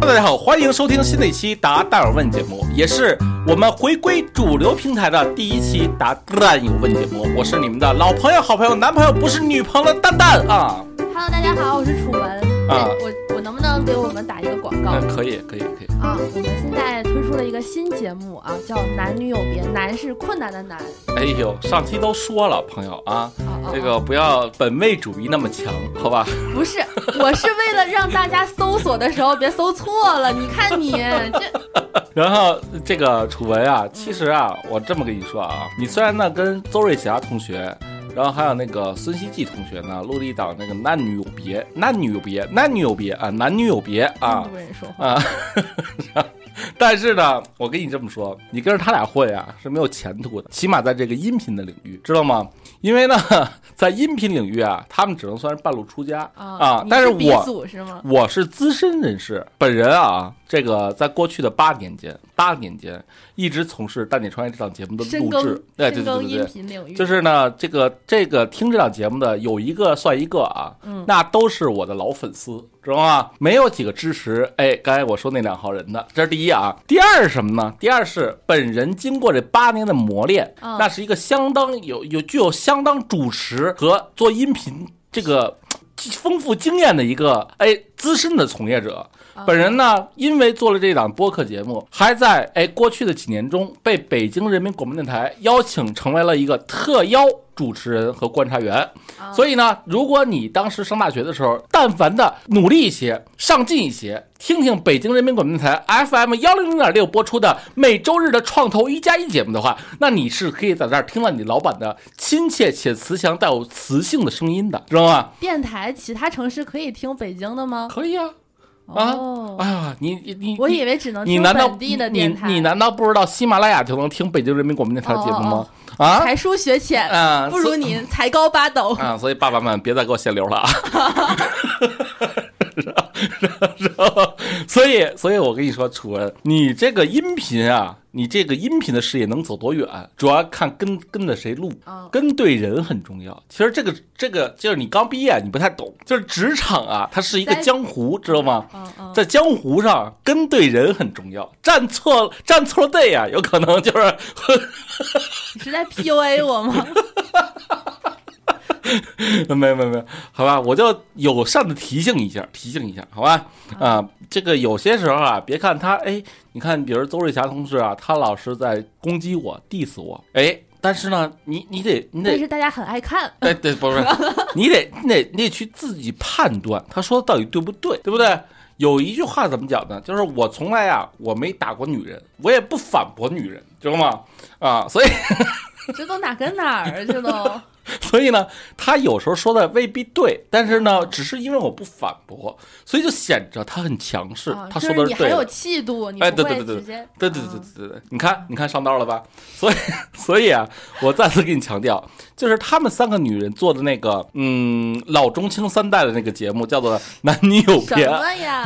大家好，欢迎收听新的一期《答蛋友问》节目，也是我们回归主流平台的第一期《答蛋友问》节目。我是你们的老朋友、好朋友、男朋友，不是女朋友的蛋蛋啊。Hello，大家好，我是楚。啊哎我我能不能给我们打一个广告嗯，可以，可以，可以。啊？我们现在推出了一个新节目啊，叫《男女有别》，男是困难的难。哎呦，上期都说了，朋友啊，这个不要本位主义那么强，好吧？不是，我是为了让大家搜索的时候别搜错了。你看你 这，然后这个楚文啊，其实啊，我这么跟你说啊，你虽然呢跟邹瑞霞同学，然后还有那个孙希季同学呢录了一档那个男女有别，男女有别，男女有别啊，男女有别啊中国人说话。啊。但是呢，我跟你这么说，你跟着他俩混啊是没有前途的，起码在这个音频的领域，知道吗？因为呢，在音频领域啊，他们只能算是半路出家啊。你但是我是吗？我是资深人士，本人啊，这个在过去的八年间，八年间一直从事《蛋姐创业》这档节目的录制，对对对对就是呢，这个这个听这档节目的有一个算一个啊，嗯那都是我的老粉丝，知道吗？没有几个支持，哎，刚才我说那两号人的，这是第一啊。第二是什么呢？第二是本人经过这八年的磨练，嗯那是一个相当有有具有相当主持和做音频这个丰富经验的一个哎资深的从业者。啊本人呢，因为做了这档播客节目，还在哎过去的几年中被北京人民广播电台邀请成为了一个特邀主持人和观察员。啊所以呢，如果你当时上大学的时候，但凡的努力一些、上进一些，听听北京人民广播电台 FM 幺零零点六播出的每周日的创投一加一节目的话，那你是可以在这儿听到你老板的亲切且慈祥、带有磁性的声音的，知道吗？电台其他城市可以听北京的吗？可以啊。啊哦，哎呀，你你你，我以为只能听本地的你电台。你难道不知道喜马拉雅就能听北京人民广播电台的节目吗？啊才疏学浅，啊，不如您才高八斗。啊，所以爸爸们别再给我限流了啊！然后，所以，所以我跟你说，楚文，你这个音频啊，你这个音频的事业能走多远，主要看跟跟着谁录，嗯跟对人很重要。其实这个这个就是你刚毕业，你不太懂，就是职场啊，它是一个江湖，知道吗？在江湖上跟对人很重要，站错站错了队啊，有可能就是你是在 PUA 我吗？没有没有没有，好吧，我就友善的提醒一下，提醒一下，好吧？啊，这个有些时候啊，别看他，哎，你看，比如邹瑞霞同事啊，他老是在攻击我，diss 我，哎，但是呢，你你得你得，但是大家很爱看。哎对，不是，你得你得你得去自己判断他说的到底对不对，对不对？有一句话怎么讲呢？就是我从来啊，我没打过女人，我也不反驳女人，知道吗？啊，所以这都哪跟哪儿去了？所以呢，他有时候说的未必对，但是呢，只是因为我不反驳，所以就显着他很强势，啊他就是你很有说的对的。气度，你哎对对对对。对对对对对对，你看，你看上道了吧？所以，所以啊，我再次给你强调，就是他们三个女人做的那个，嗯，老中青三代的那个节目，叫做《男女有什别》。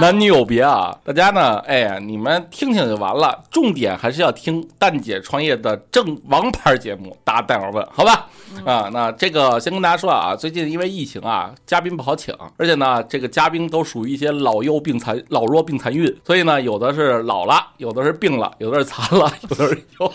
男女有别啊！大家呢，哎呀，你们听听就完了，重点还是要听蛋姐创业的正王牌节目《答蛋儿问》，好吧？啊，那这个先跟大家说啊，最近因为疫情啊，嘉宾不好请，而且呢，这个嘉宾都属于一些老幼病残、老弱病残孕，所以呢，有的是老了，有的是病了，有的是残了，有的是有。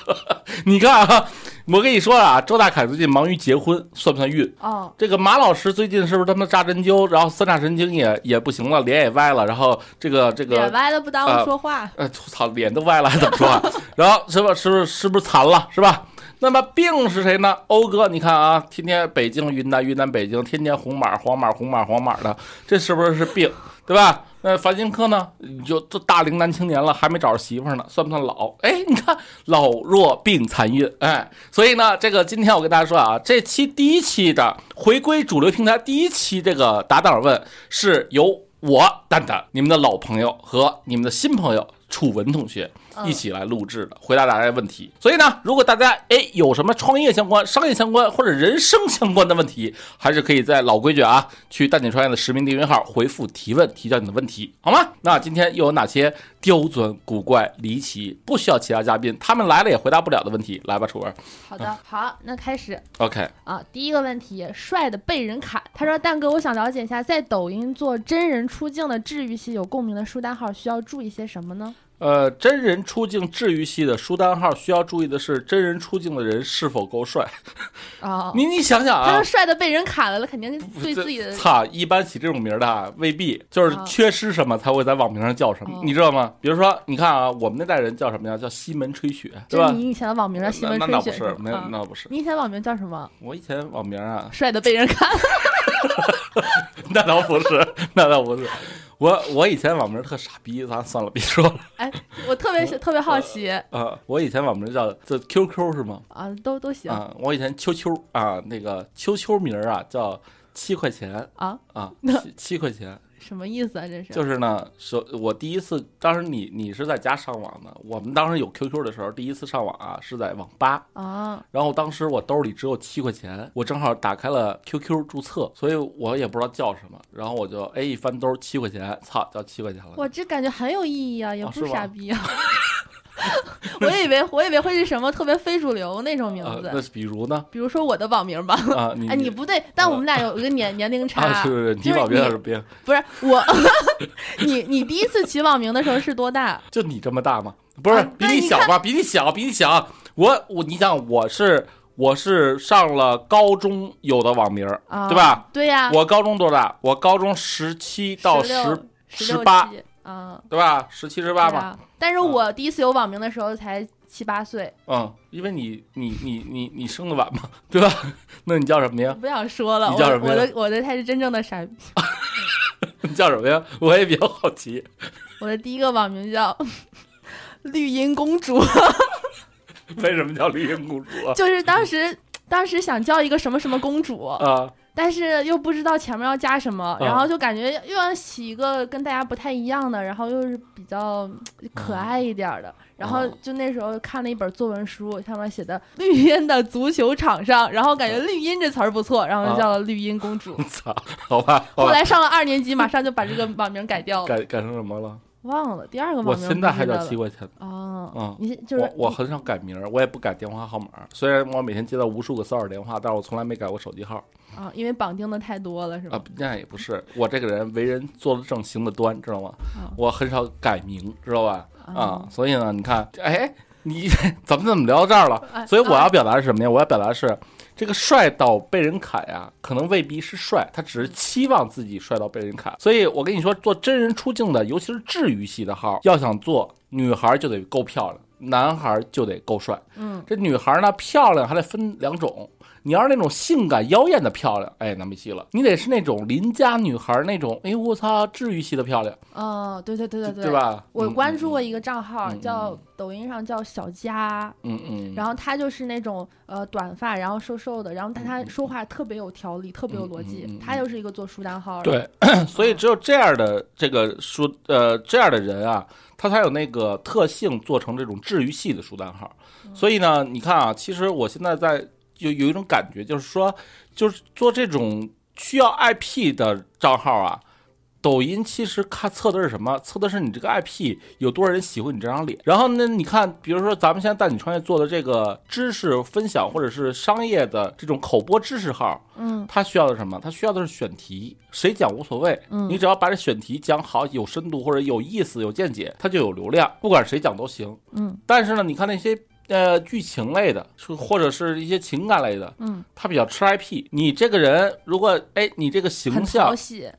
你看啊，我跟你说啊，周大凯最近忙于结婚，算不算孕？哦，这个马老师最近是不是他妈扎针灸，然后三叉神经也也不行了，脸也歪了，然后这个这个脸歪了。不耽误说话。呃，操，脸都歪了，还怎么说话？然后是不是不是是不是残了。是吧？那么病是谁呢？欧哥，你看啊，天天北京、云南、云南、北京，天天红码、黄码、红码、黄码的，这是不是是病，对吧？那樊金科呢？你就这大龄男青年了，还没找着媳妇儿呢，算不算老？哎，你看老弱病残孕，哎，所以呢，这个今天我跟大家说啊，这期第一期的回归主流平台第一期这个答档问是由我蛋蛋，你们的老朋友和你们的新朋友楚文同学一起来录制的，回答大家的问题。所以呢，如果大家哎有什么创业相关、商业相关或者人生相关的问题，还是可以在老规矩啊，去蛋姐创业的实名订阅号回复提问，提交你的问题，好吗？那今天又有哪些刁钻、古怪、离奇，不需要其他嘉宾，他们来了也回答不了的问题？来吧，楚文。好的，好，那开始 OK，啊。第一个问题，帅的被人砍。他说：“蛋哥，我想了解一下，在抖音做真人出镜的治愈系有共鸣的书单号，需要注意些什么呢呃，真人出镜治愈系的书单号需要注意的是，真人出镜的人是否够帅。？”哦，你你想想啊他说，帅的被人砍了，那肯定对自己的操，一般起这种名儿的啊未必，就是啊缺失什么才会在网名上叫什么，哦你知道吗？比如说，你看啊，我们那代人叫什么呀？叫西门吹雪，对吧？你以前的网名叫西门吹雪那倒不是，没有那啊那不是。你以前网名叫什么？我以前网名啊，帅的被人砍。那倒不是，那倒不是。我我以前网名特傻逼，咱算了，别说了哎，我特别特别好奇啊。我以前网名叫这 QQ 是吗？啊，都都行啊，我以前秋秋啊，那个秋秋名啊叫七块钱啊，啊，七七块钱。什么意思啊？这是就是呢，首我第一次，当时你你是在家上网的，我们当时有 QQ 的时候，第一次上网啊是在网吧，啊，然后当时我兜里只有七块钱，我正好打开了 QQ 注册，所以我也不知道叫什么，然后我就哎一翻兜七块钱，操，叫七块钱了。我这感觉很有意义啊，也不哦是傻逼啊。我以为我以为会是什么特别非主流那种名啊，字，那是比如呢？比如说我的网名吧。啊，你哎，你不对，但我们俩有一个年年龄差，啊，是是是，你网名你是别，不是我，你你第一次起网名的时候是多大？就你这么大吗？不是啊，比你小吧？比你小，比你小。我我，你想我是我是上了高中有的网名对吧？对呀，我高中多大？我高中十七到十，16十八16啊，对吧？十七十八嘛。啊。但是我第一次有网名的时候才七八岁，嗯，因为你你你你你生的晚嘛，对吧？那你叫什么呀？不想说了，我你叫什么呀我的我的才是真正的傻逼。你叫什么呀？我也比较好奇。我的第一个网名叫绿茵公主，为什么叫绿茵公主啊？就是当时当时想叫一个什么什么公主，啊，但是又不知道前面要加什么，嗯然后就感觉又要起一个跟大家不太一样的，然后又是比较嗯可爱一点儿的。然后就那时候看了一本作文书，上面写的“绿茵的足球场上”，然后感觉“绿茵”这词儿不错，然后就叫了绿茵公主。操，好吧，好吧，后来上了二年级，马上就把这个网名改掉了，改改成什么了？忘了第二个我网名。现在还叫七块钱。哦，嗯你就是我我很少改名儿，我也不改电话号码。虽然我每天接到无数个骚扰电话，但是我从来没改过手机号啊，因为绑定的太多了，是吧啊。？那也不是，我这个人为人做的正，行的端，知道吗？啊我很少改名，知道吧？啊啊，所以呢，你看，哎，你 咱们怎么聊到这儿了？哎所以我要表达的是什么呀？我要表达的是，这个帅到被人砍呀，可能未必是帅，他只是期望自己帅到被人砍。所以我跟你说，做真人出镜的，尤其是治愈系的号，要想做，女孩就得够漂亮，男孩就得够帅。嗯，这女孩呢，漂亮还得分两种。你要是那种性感妖艳的漂亮，哎，那没戏了。你得是那种邻家女孩那种，哎呦我操，治愈系的漂亮，哦，对对对对对？吧？我嗯关注过一个账号，嗯叫嗯抖音上叫小佳，嗯嗯，然后她就是那种呃短发，然后瘦瘦的，然后但她说话特别有条理，特别有逻辑她嗯嗯。他又是一个做书单号的，对，所以只有这样的这个书，呃，这样的人啊，它才有那个特性，做成这种治愈系的书单号。所以呢，你看啊，其实我现在在有有一种感觉，就是说，就是做这种需要 IP 的账号啊。抖音其实看测的是什么？测的是你这个 IP 有多少人喜欢你这张脸。然后呢，你看，比如说咱们现在带你创业做的这个知识分享或者是商业的这种口播知识号，嗯它需要的是什么？它需要的是选题，谁讲无所谓，嗯你只要把这选题讲好，有深度或者有意思、有见解，它就有流量，不管谁讲都行。嗯但是呢，你看那些呃剧情类的，是或者是一些情感类的，嗯，他比较吃 IP。你这个人如果哎，你这个形象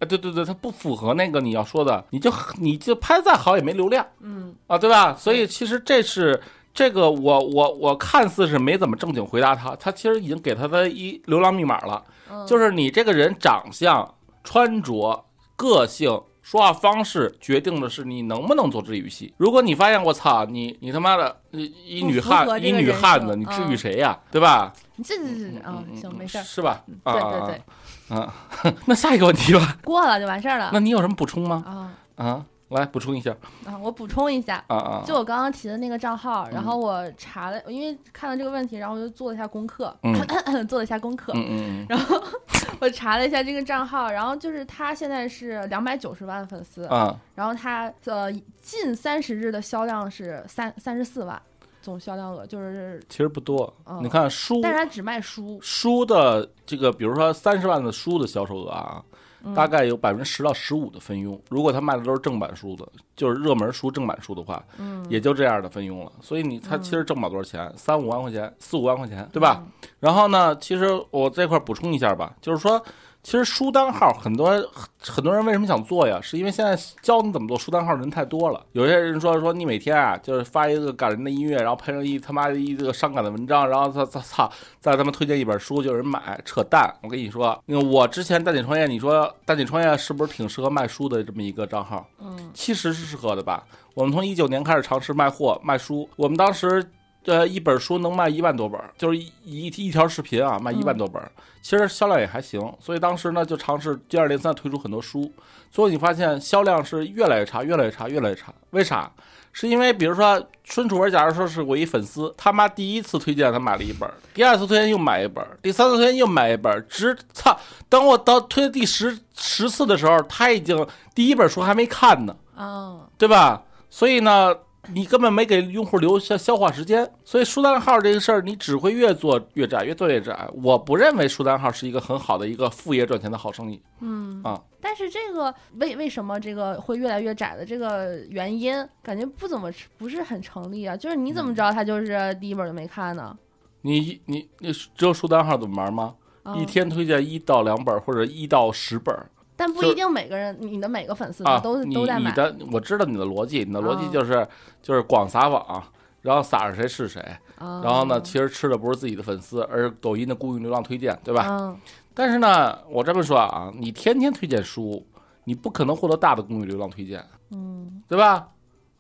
对对对，他不符合那个你要说的，你就你就拍得再好也没流量嗯啊，对吧？所以其实这是。这个我我我看似是没怎么正经回答他，他其实已经给他的一流量密码了，嗯，就是你这个人长相、穿着、个性、说话方式，决定的是你能不能做治愈系。如果你发现我操你你他妈的一一女汉一女汉子，你治嗯愈谁呀？对吧？这这这啊嗯，行，没事儿，是吧？啊对对对，啊啊！那下一个问题吧，过了就完事儿了那你有什么补充吗？啊。啊，来补充一下。啊，我补充一下，啊啊，就我刚刚提的那个账号，然嗯。后我查了，因为看到这个问题，然后我就做了一下功课，嗯。做了一下功课，嗯嗯嗯。然后 我查了一下这个账号，然后就是他现在是两百九十万粉丝，啊，然后他呃近三十日的销量是三三十四万，总销量额就是，其实不多。嗯你看书但是他只卖书，书的这个，比如说三十万的书的销售额啊，嗯大概有百分之十到十五的分佣。如果他卖的都是正版书的，就是热门书、正版书的话，嗯，也就这样的分佣了。所以你他嗯其实挣不了多少钱，三五万块钱、四五万块钱，对吧？然后呢，其实我这块儿补充一下吧，就是说，其实书单号很多很多人为什么想做呀？是因为现在教你怎么做书单号的人太多了。有些人说说你每天啊，就是发一个感人的音乐，然后配上一他妈的一这个伤感的文章，然后他他操，再他妈推荐一本书就有人买，扯淡！我跟你说，那个我之前蛋姐创业，你说蛋姐创业是不是挺适合卖书的这么一个账号？嗯其实是适合的吧。我们从一九年开始尝试卖货卖书，我们当时呃一本书能卖一万多本，就是一一一条视频啊卖一万多本，其实销量也还行。所以当时呢就尝试接二连三推出很多书，最后你发现销量是越来越差，越来越差，越来越差。为啥？是因为比如说孙楚文，假如说是我一粉丝，他妈第一次推荐他买了一本，第二次推荐又买一本，第三次推荐又买一本，直操，等我到推第十十次的时候，他已经第一本书还没看呢。哦对吧？所以呢，你根本没给用户留下消化时间，所以书单号这个事儿，你只会越做越窄，越做越窄。我不认为书单号是一个很好的一个副业赚钱的好生意。嗯啊，但是这个为为什么这个会越来越窄的这个原因，感觉不怎么不是很成立啊？就是你嗯怎么知道他就是第一本就没看呢？你你你只有书单号怎么玩吗？嗯一天推荐一到两本或者一到十本就但不一定每个人，你的每个粉丝啊，都、你都在买。你的我知道你的逻辑，你的逻辑啊就是、就是广撒网。然后撒着谁是谁，然然后呢，其实吃的不是自己的粉丝，而是抖音的公域流量推荐，对吧？嗯但是呢，我这么说啊，你天天推荐书，你不可能获得大的公域流量推荐，嗯对吧？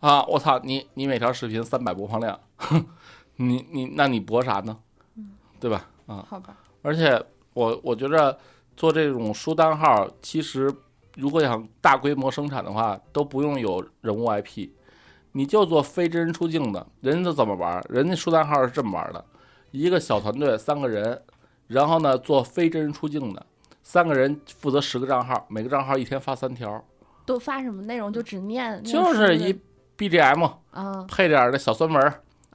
啊，我操，你你每条视频三百播放量，哼 你你那你博啥呢？对吧？啊，好吧，而且我我觉着做这种书单号，其实如果想大规模生产的话，都不用有人物 IP，你就做非真人出镜的，人家怎么玩？人家书单号是这么玩的，一个小团队三个人，然后呢做非真人出镜的，三个人负责十个账号，每个账号一天发三条，都发什么内容？就只念，就是一 BGM 啊配点儿的小酸文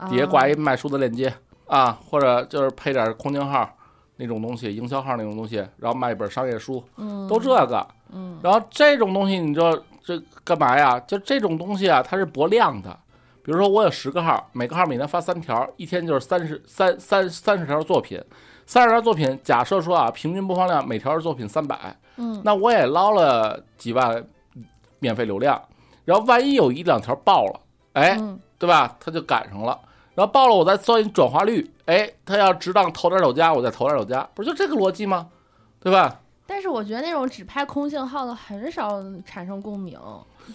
底下挂一卖书的链接啊，或者就是配点儿空间号那种东西，营销号那种东西，然后卖一本商业书，嗯都这个。嗯然后这种东西，你知道这干嘛呀？就这种东西啊，它是博量的。比如说我有十个号，每个号每天发三条，一天就是三十三三三十条作品，三十条作品，假设说啊，平均播放量每条作品三百，嗯那我也捞了几万免费流量。然后万一有一两条爆了，哎，嗯对吧？他就赶上了。然后报了，我再算转化率，哎，他要值当投点手加，我再投点手加，不就这个逻辑吗？对吧？但是我觉得那种只拍空性号的很少产生共鸣，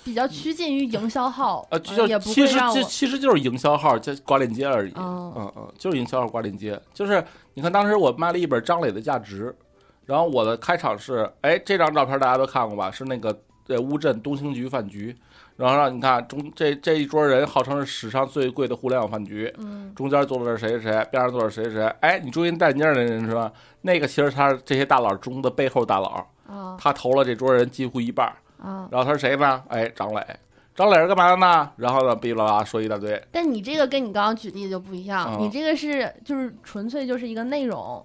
比较趋近于营销号，呃，呃就也不其实其实就是营销号加挂链接而已。嗯嗯嗯，就是营销号挂链接。就是你看，当时我卖了一本张磊的价值，然后我的开场是，哎，这张照片大家都看过吧？是那个在乌镇东兴局饭局，然后让你看中这这一桌人号称是史上最贵的互联网饭局，嗯中间坐的是谁谁谁，边上坐的是谁谁。哎，你注意戴眼镜儿的人是吧？那个其实他是这些大佬中的背后大佬，啊他投了这桌人几乎一半！然后他是谁呢？哎，张磊。张磊是干嘛的呢？然后呢，哔哩啦啦说一大堆。但你这个跟你刚刚举例子就不一样，嗯你这个是就是纯粹就是一个内容，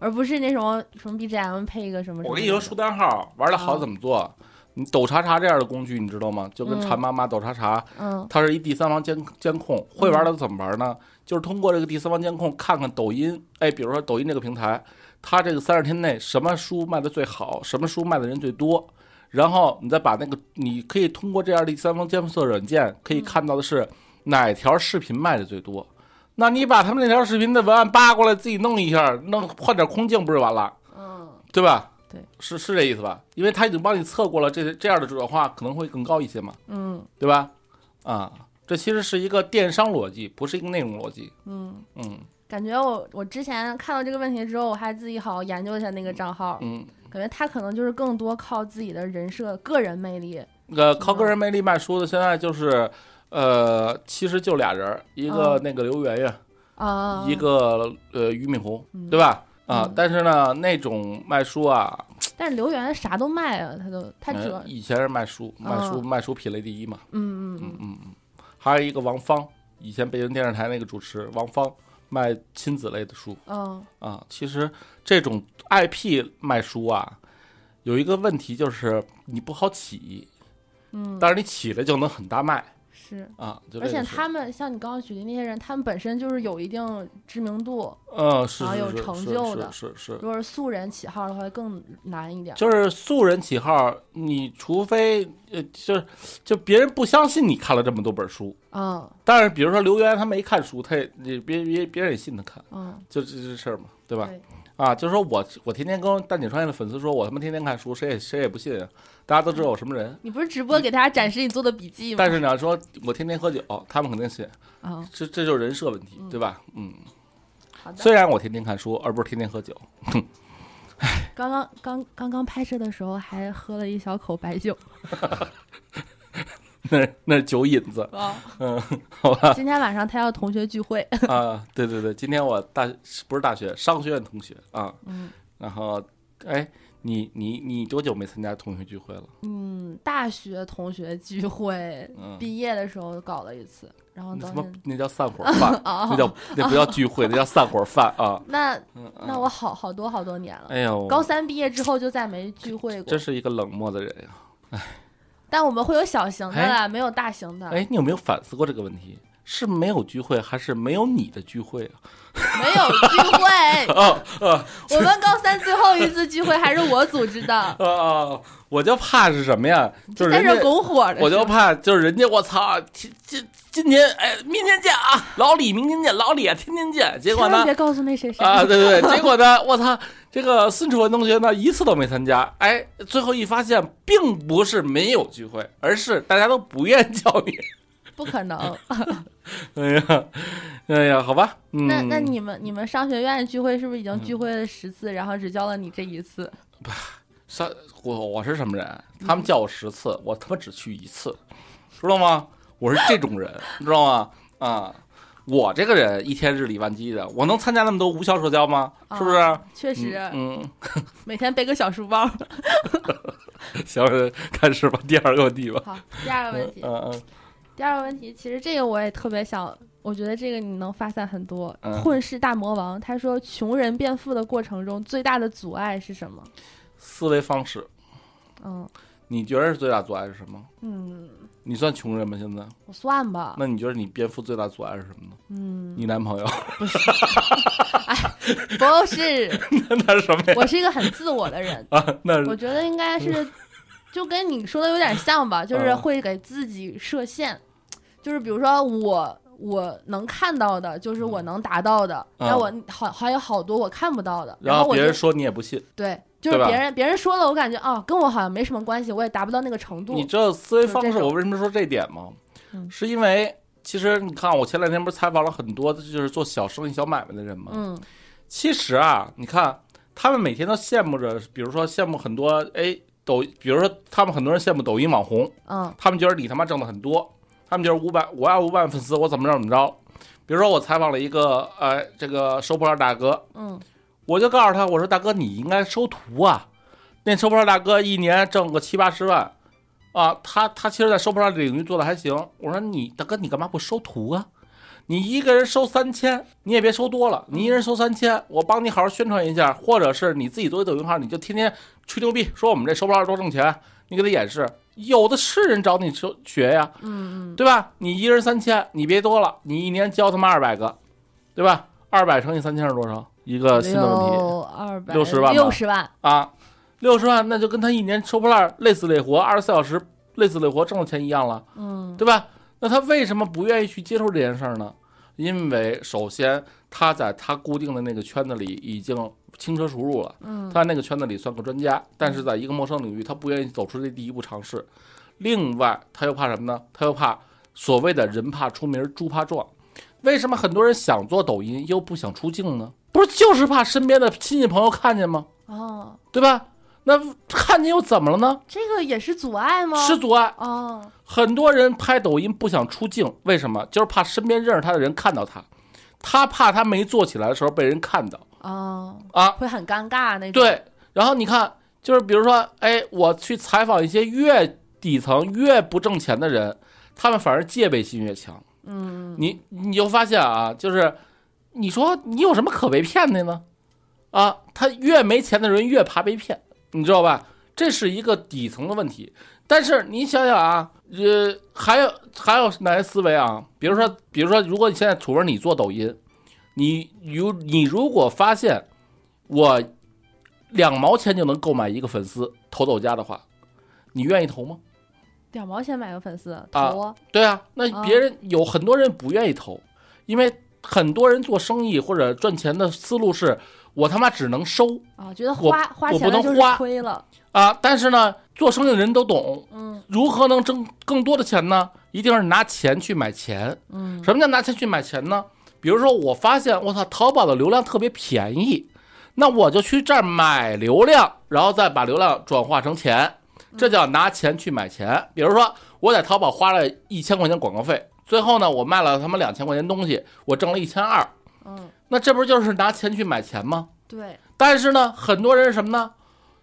而不是那什么什么 BGM 配一个什么什么。我跟你说，书单号玩的好怎么做？你抖查查这样的工具，你知道吗？就跟嗯馋妈妈、抖查查，嗯它是一第三方监监控。会玩的怎么玩呢？就是通过这个第三方监控，看看抖音，哎，比如说抖音这个平台，它这个三十天内什么书卖的最好，什么书卖的人最多，然后你再把那个，你可以通过这样第三方监测软件，可以看到的是哪条视频卖的最多。那你把他们那条视频的文案扒过来，自己弄一下，弄换点空镜，不是完了？嗯对吧？对，是是这意思吧？因为他已经帮你测过了，这这样的转化可能会更高一些嘛，嗯对吧？啊，这其实是一个电商逻辑，不是一个内容逻辑。嗯，嗯感觉我我之前看到这个问题之后，我还自己好好研究一下那个账号，嗯，感觉他可能就是更多靠自己的人设、个人魅力呃，靠个人魅力卖书的现在就是，呃，其实就俩人儿，一个嗯那个刘媛媛，啊，一个呃俞敏洪，嗯对吧？啊嗯，但是呢，那种卖书啊，但是刘源啥都卖啊，他都他只呃以前是卖书，卖书嗯卖书品类第一嘛，嗯嗯嗯嗯。嗯嗯，还有一个王芳，以前北京电视台那个主持王芳卖亲子类的书。嗯啊。其实这种 IP 卖书啊，有一个问题就是你不好起，嗯，但是你起来就能很大卖是。啊。就而且他们像你刚刚举的那些人，他们本身就是有一定知名度，嗯是啊有成就是的是是如果是素人起号的话更难一点。就是素人起号，你除非呃，就是就别人不相信你看了这么多本书，嗯但是比如说刘源他没看书，他也也别别别人也信他看，嗯，就这这事儿嘛，对吧？对啊，就是说我我天天跟蛋姐创业的粉丝说，我他妈天天看书，谁也谁也不信啊，大家都知道我什么人。你不是直播给大家展示你做的笔记吗？但是你要说我天天喝酒，他们肯定信，啊，这这就是人设问题，嗯对吧？嗯，好的。虽然我天天看书，而不是天天喝酒，哼 刚刚刚刚刚拍摄的时候还喝了一小口白酒 那那是酒瘾子，啊。嗯，好吧。今天晚上他要同学聚会，啊，对对对，今天我大不是大学商学院同学啊，嗯然后哎，你你你多久没参加同学聚会了？嗯，大学同学聚会，嗯，毕业的时候搞了一次，然后那他妈到现那叫散伙 饭，啊那叫那不叫聚会，那叫散伙饭啊。那嗯，那嗯我好好多好多年了。哎呦，高三毕业之后就再没聚会过真，是一个冷漠的人呀。哎但我们会有小型的啦，没有大型的，哎，你有没有反思过这个问题？是没有聚会，还是没有你的聚会啊？没有聚会。啊啊 我们高三最后一次聚会还是我组织的，啊啊！我就怕是什么呀？就是在这拱火的。我就怕就是人家，我操，今今今天哎，明天见啊，老李明天见，老李啊，天天见。结果呢别告诉那谁谁啊，对对对，结果呢，我操，这个孙楚文同学呢一次都没参加，哎，最后一发现，并不是没有聚会，而是大家都不愿叫你。不可能。哎呀，哎呀，好吧，嗯，那那你们你们商学院聚会是不是已经聚会了十次，然后只叫了你这一次？不上我我是什么人？他们叫我十次，我他妈只去一次，知道吗？我是这种人，你知道吗？啊，我这个人一天日理万机的，我能参加那么多无效社交吗？是不是？啊确实，嗯，嗯每天背个小书包。行，开始吧，第二个问题吧。好，第二个问题，嗯嗯第二个问题，其实这个我也特别想，我觉得这个你能发散很多。嗯混世大魔王他说，穷人变富的过程中最大的阻碍是什么？思维方式，嗯你觉得是最大阻碍是什么？嗯，你算穷人吗？现在？我算吧。那你觉得你变富最大阻碍是什么呢？嗯，你男朋友？不是，不是 那是什么呀？我是一个很自我的人，啊，那我觉得应该是，就跟你说的有点像吧，就是嗯会给自己设限，就是比如说我我能看到的，就是我能达到的，嗯那我好还有好多我看不到的，然后别人说你也不信。对，就是别人别人说了，我感觉哦，跟我好像没什么关系，我也达不到那个程度你。知道思维方式，我为什么说这点吗？嗯是因为其实你看，我前两天不是采访了很多就是做小生意、小买卖的人吗？嗯其实啊，你看他们每天都羡慕着，比如说羡慕很多哎抖，比如说他们很多人羡慕抖音网红，嗯他们觉得你他妈挣的很多，他们就是五百我要五百万粉丝，我怎么着怎么着。比如说我采访了一个呃这个收破烂大哥，嗯我就告诉他，我说大哥你应该收徒啊，那收破烂大哥一年挣个七八十万，啊，他他其实在收破烂领域做的还行。我说你大哥你干嘛不收徒啊？你一个人收三千，你也别收多了，你一人收三千，我帮你好好宣传一下，或者是你自己做一抖音号，你就天天吹牛逼，说我们这收破烂多挣钱，你给他演示，有的是人找你收学呀，嗯嗯，对吧？你一人三千，你别多了，你一年教他妈二百个，对吧？二百乘以三千是多少？一个新的问题。六二百六十万六十万，啊，六十万那就跟他一年收破烂累死累活，二十四小时累死累活挣的钱一样了，嗯对吧？那他为什么不愿意去接受这件事儿呢？因为首先他在他固定的那个圈子里已经轻车熟路了，嗯他在那个圈子里算个专家，但是在一个陌生领域，他不愿意走出这第一步尝试。另外，他又怕什么呢？他又怕所谓的人怕出名，猪怕壮。为什么很多人想做抖音又不想出镜呢？不是就是怕身边的亲戚朋友看见吗？哦对吧？那看见又怎么了呢？这个也是阻碍吗？是阻碍。哦，很多人拍抖音不想出镜，为什么？就是怕身边认识他的人看到他，他怕他没做起来的时候被人看到哦，啊。会很尴尬那种。，对，然后你看，就是比如说，哎，我去采访一些越底层、越不挣钱的人，他们反而戒备心越强。嗯，你你就发现啊，就是你说你有什么可被骗的呢？啊，他越没钱的人越怕被骗，你知道吧？这是一个底层的问题。但是你想想啊，呃，还有还有哪些思维啊？比如说，比如说，如果你现在，除非你做抖音，你如你如果发现我两毛钱就能购买一个粉丝投抖加的话，你愿意投吗？两毛钱买个粉丝啊投啊，对啊，那啊别人有很多人不愿意投，因为很多人做生意或者赚钱的思路是我他妈只能收啊，觉得花花我钱就是不能花亏了。啊，但是呢，做生意的人都懂，嗯如何能挣更多的钱呢？一定是拿钱去买钱。嗯什么叫拿钱去买钱呢？比如说，我发现我操，淘宝的流量特别便宜，那我就去这儿买流量，然后再把流量转化成钱，这叫拿钱去买钱。比如说，我在淘宝花了一千块钱广告费，最后呢，我卖了他妈两千块钱东西，我挣了一千二，嗯，那这不就是拿钱去买钱吗？对，但是呢，很多人是什么呢？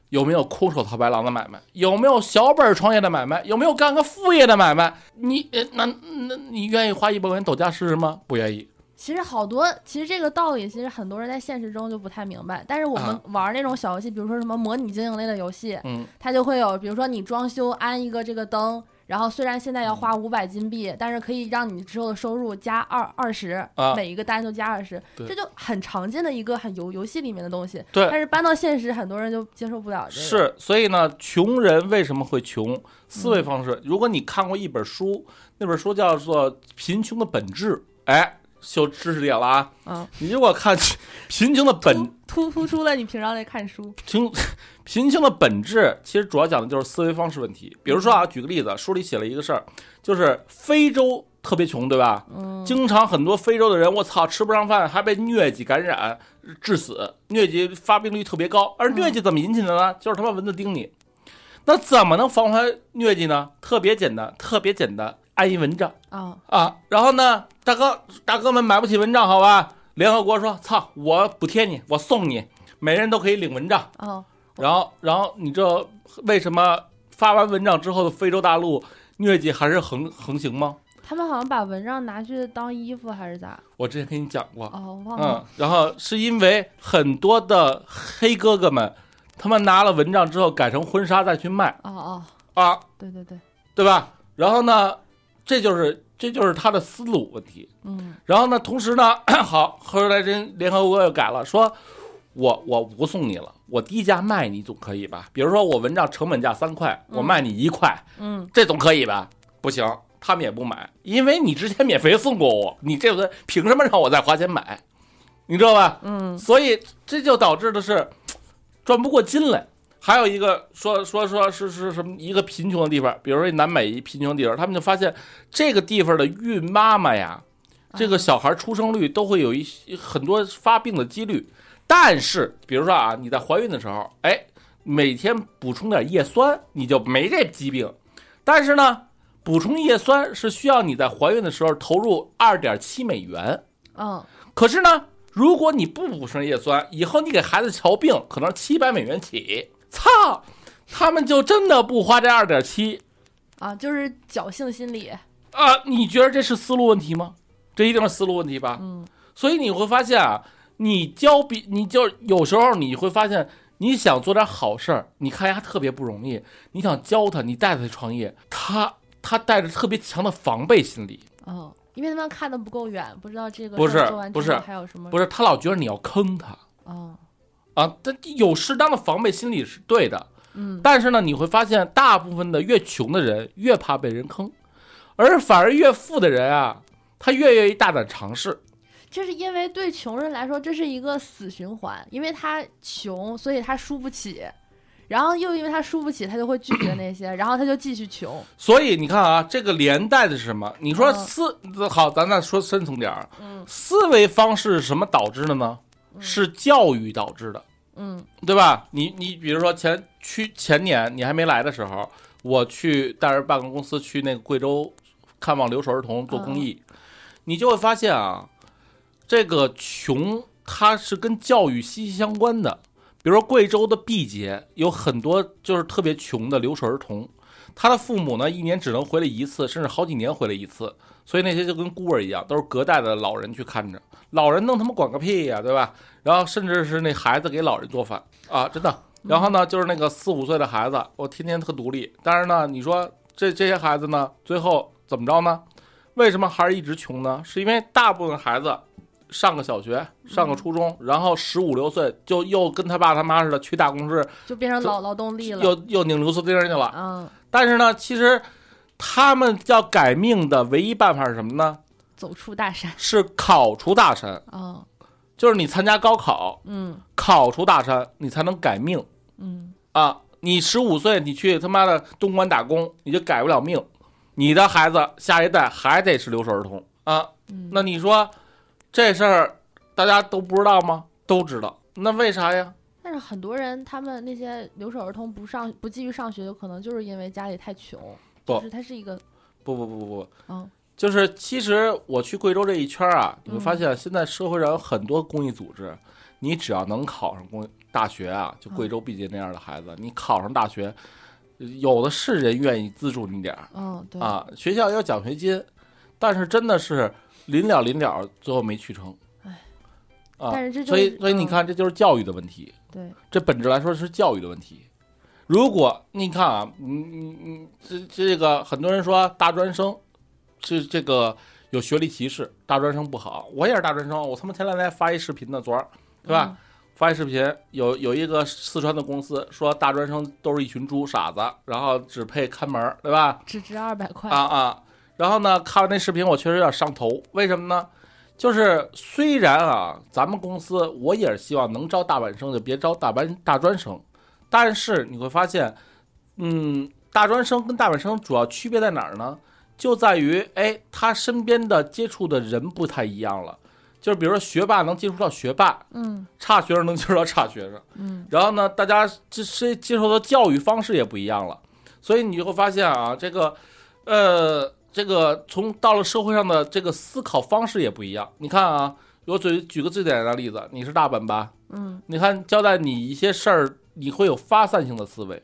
有没有空手套白狼的买卖？有没有小本儿创业的买卖？有没有干个副业的买卖？你呃那那你愿意花一百块钱抖加试试吗？不愿意。其实好多，其实这个道理，其实很多人在现实中就不太明白。但是我们啊玩那种小游戏，比如说什么模拟经营类的游戏，嗯，它就会有，比如说你装修安一个这个灯，然后虽然现在要花五百金币，但是可以让你之后的收入加二二十、啊每一个单都加二十，这就很常见的一个很游游戏里面的东西。对但是搬到现实，很多人就接受不了这个。，是，所以呢，穷人为什么会穷？思维方式。如果你看过一本书，那本书叫做《贫穷的本质》，哎，秀知识点了啊！你如果看贫穷的本突突出了你平常在看书。贫贫穷的本质，其实主要讲的就是思维方式问题。比如说啊，举个例子，书里写了一个事儿，就是非洲特别穷，对吧？嗯，经常很多非洲的人，我操，吃不上饭，还被疟疾感染致死，疟疾发病率特别高。而疟疾怎么引起的呢？就是他妈蚊子叮你。那怎么能防范疟疾呢？特别简单，特别简单，安一蚊帐啊，啊。然后呢，大哥大哥们买不起蚊帐，好吧？联合国说，操，我补贴你，我送你，每人都可以领蚊帐。哦，然后，然后你知道为什么发完蚊帐之后的非洲大陆疟疾还是横横行吗？他们好像把蚊帐拿去当衣服还是咋？我之前跟你讲过，哦，忘嗯了。，然后是因为很多的黑哥哥们，他们拿了蚊帐之后改成婚纱再去卖哦哦，啊，对对对，对吧？然后呢，这就是这就是他的思路问题。嗯然后呢，同时呢，好，后来人联合国又改了，说我我不送你了，我低价卖你总可以吧？比如说我蚊帐成本价三块，我嗯卖你一块，嗯，这总可以吧？不行，他们也不买，因为你之前免费送过我，你这个凭什么让我再花钱买？你知道吧？嗯所以这就导致的是赚不过金来。还有一个说说说是是什么一个贫穷的地方，比如说南美一贫穷地方，他们就发现这个地方的孕妈妈呀，这个小孩出生率都会有一些很多发病的几率。但是比如说啊，你在怀孕的时候，哎，每天补充点叶酸，你就没这疾病。但是呢，补充叶酸是需要你在怀孕的时候投入二点七美元。嗯，可是呢，如果你不补充叶酸，以后你给孩子瞧病，可能七百美元起。操，他们就真的不花这二点七啊，就是侥幸心理。啊？你觉得这是思路问题吗？这一定是思路问题吧？嗯所以你会发现啊，你教比你就有时候你会发现，你想做点好事儿，你看人家特别不容易，你想教他，你带他去创业，他他带着特别强的防备心理，哦，因为他们看的不够远，不知道这个不是不是还有什么不是他老觉得你要坑他哦，啊，他有适当的防备心理是对的。嗯但是呢，你会发现，大部分的越穷的人越怕被人坑，而反而越富的人啊，他越愿意大胆尝试。这是因为对穷人来说，这是一个死循环，因为他穷，所以他输不起，然后又因为他输不起，他就会拒绝那些，然后他就继续穷。所以你看啊，这个连带的是什么？你说嗯思好，咱再说深层点儿，嗯思维方式是什么导致的呢？是教育导致的。嗯对吧？你你比如说前去前年你还没来的时候，我去带着办公司去那个贵州看望留守儿童做公益，你就会发现啊，这个穷它是跟教育息息相关的。比如说贵州的毕节有很多就是特别穷的留守儿童，他的父母呢一年只能回来一次，甚至好几年回来一次，所以那些就跟孤儿一样，都是隔代的老人去看着。老人能他妈管个屁呀，对吧？然后甚至是那孩子给老人做饭啊，真的。然后呢，就是那个四五岁的孩子，我天天特独立。但是呢，你说这这些孩子呢，最后怎么着呢？为什么还是一直穷呢？是因为大部分孩子上个小学、上个初中，然后十五六岁就又跟他爸他妈似的去大公司，就变成老劳动力了。又又拧螺丝钉去了。嗯，但是呢，其实他们要改命的唯一办法是什么呢？走出大山。是考出大山，哦，就是你参加高考，嗯考出大山，你才能改命嗯啊！你十五岁，你去他妈的东莞打工，你就改不了命，你的孩子下一代还得是留守儿童啊！嗯，那你说这事儿大家都不知道吗？都知道，那为啥呀？但是很多人他们那些留守儿童不上不继续上学，有可能就是因为家里太穷，不就是他是一个不不不不不，嗯就是其实我去贵州这一圈儿啊，你会嗯发现现在社会上有很多公益组织，你只要能考上公大学啊，就贵州毕节那样的孩子，你考上大学，有的是人愿意资助你点儿嗯对啊，学校有奖学金，但是真的是临了临了，最后没去成。唉啊，但是这就所以所以你看，这就是教育的问题。对这本质来说是教育的问题。如果你看啊，你你你这这个很多人说大专生是这个有学历歧视，大专生不好。我也是大专生，我他妈前两天发一视频呢，昨儿对吧？？发一视频，有有一个四川的公司说大专生都是一群猪傻子，然后只配看门儿，对吧？只值二百块啊啊！然后呢，看完那视频，我确实有点上头。为什么呢？就是虽然啊，咱们公司我也是希望能招大本生就别招大班大专生，但是你会发现，嗯，大专生跟大本生主要区别在哪儿呢？就在于，哎，他身边的接触的人不太一样了。就是比如说学霸能接触到学霸，嗯差学生能接触到差学生。嗯然后呢，大家这是接受的教育方式也不一样了，所以你就会发现啊，这个，呃，这个从到了社会上的这个思考方式也不一样。你看啊，我举举个最简单的例子，你是大本吧？嗯你看交代你一些事儿，你会有发散性的思维，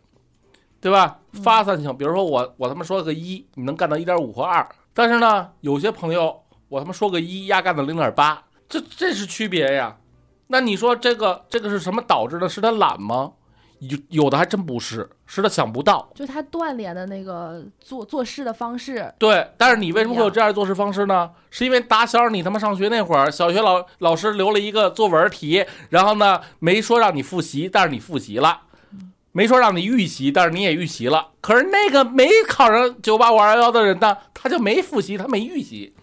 对吧？嗯发散性，比如说我我他妈说个一，你能干到一点五和二，但是呢，有些朋友我他妈说个一，压干到零点八，这这是区别呀。那你说这个这个是什么导致的？是他懒吗？有有的还真不是，是他想不到。就他锻炼的那个做做事的方式，对，但是你为什么会有这样的做事方式呢？是因为打小你他妈上学那会儿，小学老老师留了一个作文题，然后呢没说让你复习，但是你复习了，没说让你预习，但是你也预习了。可是那个没考上九八五二幺幺的人呢，他就没复习，他没预习，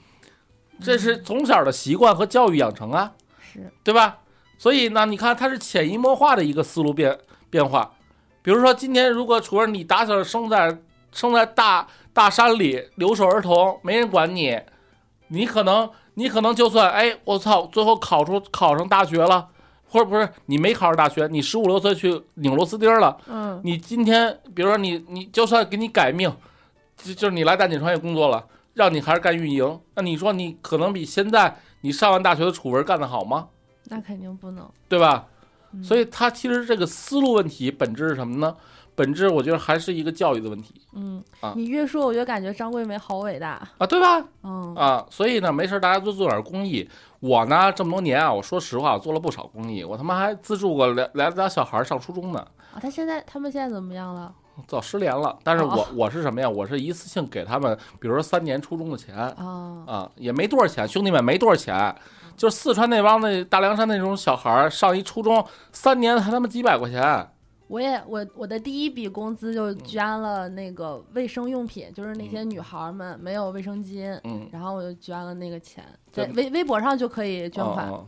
这是从小的习惯和教育养成啊。是对吧？所以呢，你看他是潜移默化的一个思路变变化。比如说，今天如果楚儿你打小生在生在大大山里，留守儿童，没人管你，你可能你可能就算哎，我操，最后考出考上大学了，或者不是你没考上大学，你十五六岁去拧螺丝钉了，嗯你今天比如说你你就算给你改命，就就是你来蛋姐创业工作了，让你还是干运营，那你说你可能比现在你上完大学的楚文干得好吗？那肯定不能。对吧？嗯所以他其实这个思路问题本质是什么呢？本质我觉得还是一个教育的问题嗯啊，你越说，我越感觉张桂梅好伟大。啊，对吧？嗯啊，所以呢，没事儿大家多做点公益。我呢这么多年啊，我说实话，我做了不少公益，我他妈还资助过俩俩俩小孩儿上初中呢，啊，他现在他们现在怎么样了？早失联了。但是我、哦 我是什么呀？我是一次性给他们，比如说三年初中的钱啊啊，也没多少钱，兄弟们没多少钱。就是四川那帮那大凉山那种小孩儿上一初中，三年才他妈几百块钱。我也我我的第一笔工资就嗯捐了那个卫生用品，就是那些女孩儿们没有卫生巾，嗯，然后我就捐了那个钱，在微微博上就可以捐款。嗯嗯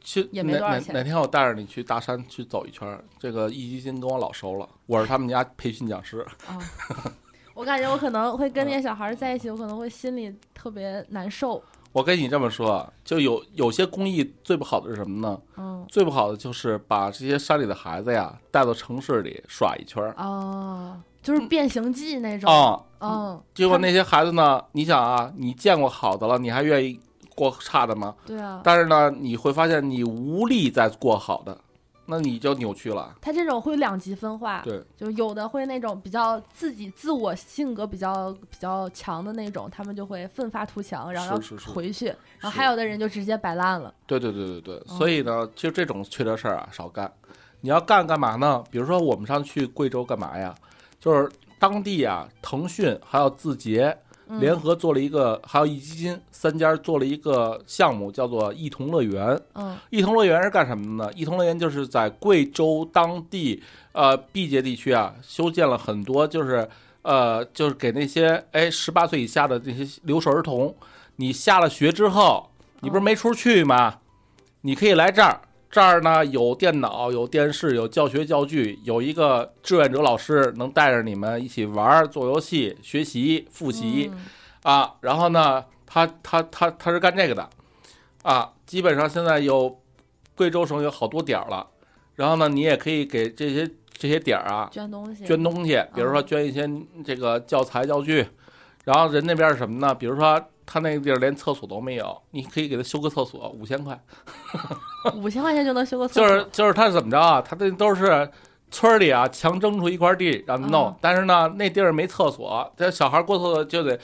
去也没哪哪多少钱哪天我带着你去大山去走一圈儿，这个壹基金跟我老熟了，我是他们家培训讲师。啊，我感觉我可能会跟那些小孩儿在一起，我可能会心里特别难受。我跟你这么说，就有有些公益最不好的是什么呢？嗯，最不好的就是把这些山里的孩子呀带到城市里耍一圈儿哦，就是变形记那种。啊。嗯，他结果那些孩子呢，你想啊，你见过好的了，你还愿意过差的吗？对啊，但是呢，你会发现你无力再过好的，那你就扭曲了。他这种会两极分化。对，就有的会那种比较自己自我性格比较比较强的那种，他们就会奋发图强，然后回去，然后还有的人就直接摆烂了。对对对对对，哦所以呢，就这种缺德事儿啊，少干。你要干干嘛呢？比如说我们上去贵州干嘛呀？就是当地啊，腾讯还有字节嗯联合做了一个，还有壹基金三家做了一个项目，叫做忆童乐园。嗯忆童乐园是干什么的呢？忆童乐园就是在贵州当地呃毕节地区啊，修建了很多，就是呃，就是给那些哎十八岁以下的这些留守儿童，你下了学之后，你不是没处去吗？你可以来这儿，这儿呢有电脑、有电视、有教学教具，有一个志愿者老师能带着你们一起玩儿、做游戏、学习、复习。嗯。啊，然后呢，他他他他是干这个的，啊，基本上现在有贵州省有好多点儿了，然后呢，你也可以给这些这些点儿啊捐东西，捐东西，比如说捐一些这个教材教具，然后人那边是什么呢？比如说他那个地儿连厕所都没有，你可以给他修个厕所，五千块，五千块钱就能修个厕所，就是就是他怎么着啊？他这都是。村儿里啊，强征出一块地让他弄，嗯但是呢，那地儿没厕所，这小孩过厕所就得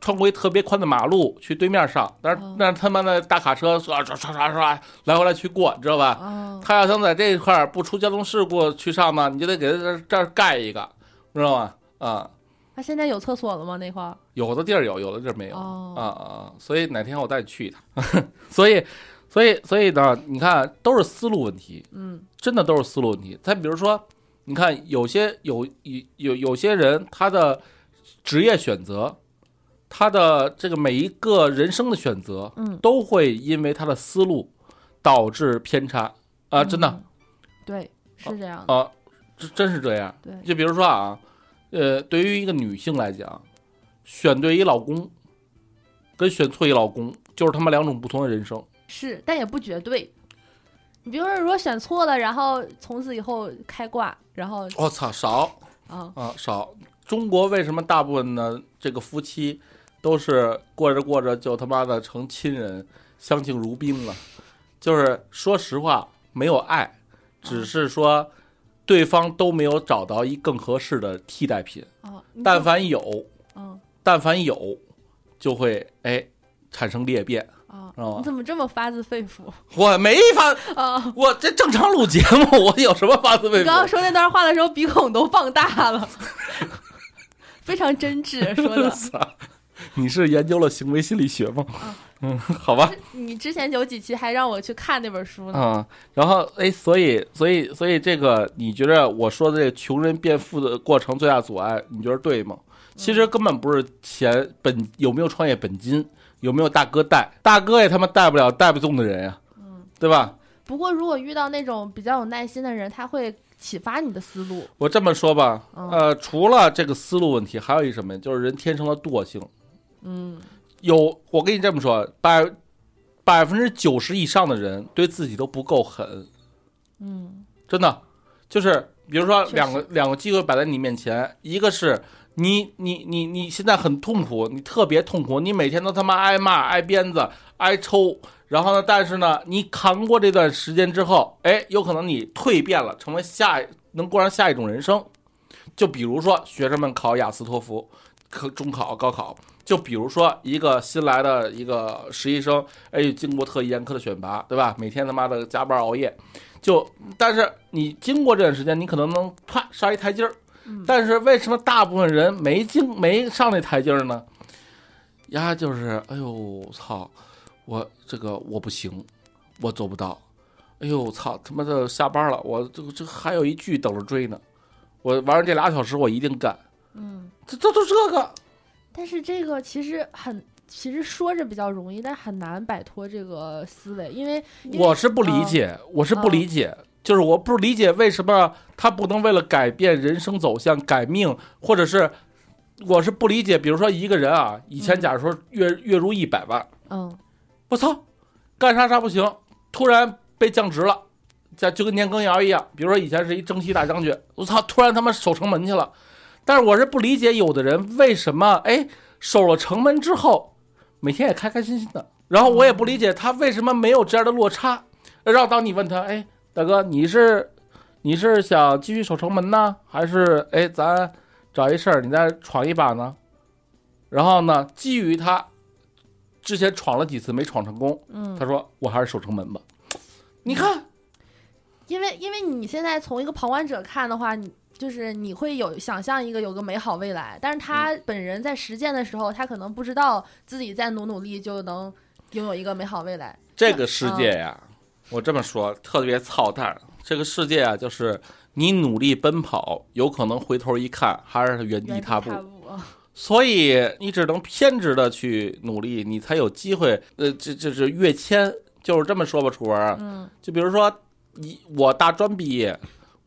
穿过一特别宽的马路去对面上，但是哦那他妈的大卡车唰唰唰唰唰来回来去过，你知道吧？哦，他要想在这一块儿不出交通事故去上呢，你就得给他这儿这儿盖一个，知道吗？啊，他现在有厕所了吗？那块儿？有的地儿有，有的地儿没有。啊哦，啊！所以哪天我带你去一趟。所以，所以，所以呢，你看都是思路问题，嗯真的都是思路问题。再比如说，你看有些有有有有些人他的职业选择，他的这个每一个人生的选择，嗯都会因为他的思路导致偏差啊！真的嗯对，是这样的，啊，真真是这样。对，就比如说啊，呃，对于一个女性来讲，选对一老公，跟选错一老公，就是他妈两种不同的人生。是，但也不绝对。你比如说，如果选错了，然后从此以后开挂，然后我、操，少啊，啊少！中国为什么大部分的这个夫妻都是过着过着就他妈的成亲人，相敬如宾了？就是说实话，没有爱，只是说对方都没有找到一更合适的替代品。哦，但凡有，嗯但凡有，就会哎产生裂变。你怎么这么发自肺腑我没发，啊？我这正常录节目，我有什么发自肺你刚刚？说那段话的时候，鼻孔都放大了，非常真挚说的。操 你是研究了行为心理学吗啊？嗯，好吧，你之前有几期还让我去看那本书呢。啊、然后哎，所以所以所以这个，你觉得我说的这个穷人变富的过程最大阻碍，你觉得对吗？其实根本不是钱本有没有创业本金，有没有大哥带，大哥也他妈带不了带不动的人呀，嗯，对吧？不过如果遇到那种比较有耐心的人，他会启发你的思路。我这么说吧，嗯呃，除了这个思路问题，还有一什么呀？就是人天生的惰性。嗯有，我跟你这么说，百百分之九十以上的人对自己都不够狠，嗯真的，就是比如说两个两个机会摆在你面前，一个是你你你你现在很痛苦，你特别痛苦，你每天都他妈挨骂、挨鞭子、挨抽，然后呢，但是呢，你扛过这段时间之后，哎，有可能你蜕变了，成为下能过上下一种人生。就比如说学生们考雅思托福、可中考、高考，就比如说一个新来的一个实习生，哎，经过特严苛的选拔，对吧？每天他妈的加班熬夜，就但是你经过这段时间，你可能能啪上一台阶但是为什么大部分人没经没上那台阶儿呢？呀，就是哎呦操，我这个我不行，我做不到。哎呦操，他妈的下班了，我这个这还有一剧等着追呢，我玩这俩小时我一定干。嗯。这这都这个，但是这个其实很，其实说着比较容易，但很难摆脱这个思维，因为我是不理解，我是不理解，就是我不理解为什么他不能为了改变人生走向、改命，或者是我是不理解，比如说一个人啊，以前嗯假如说月月入一百万，嗯我操，干啥啥不行，突然被降职了，在就跟年羹尧一样。比如说以前是一征西大将军，我操，突然他妈守城门去了。但是我是不理解有的人为什么哎守了城门之后，每天也开开心心的。然后我也不理解他为什么没有这样的落差。然后当你问他，哎，大哥，你是你是想继续守城门呢，还是哎咱找一事儿你再闯一把呢？然后呢，基于他之前闯了几次没闯成功，嗯，他说我还是守城门吧。你看，因为因为你现在从一个旁观者看的话，你就是你会有想象一个有个美好未来，但是他嗯本人在实践的时候，他可能不知道自己再努努力就能拥有一个美好未来。这个世界呀，我这么说特别操蛋。这个世界啊，就是你努力奔跑，有可能回头一看还是原地踏步。所以你只能偏执的去努力，你才有机会。呃，这这是跃迁，就是这么说吧，楚文。嗯就比如说，你我大专毕业，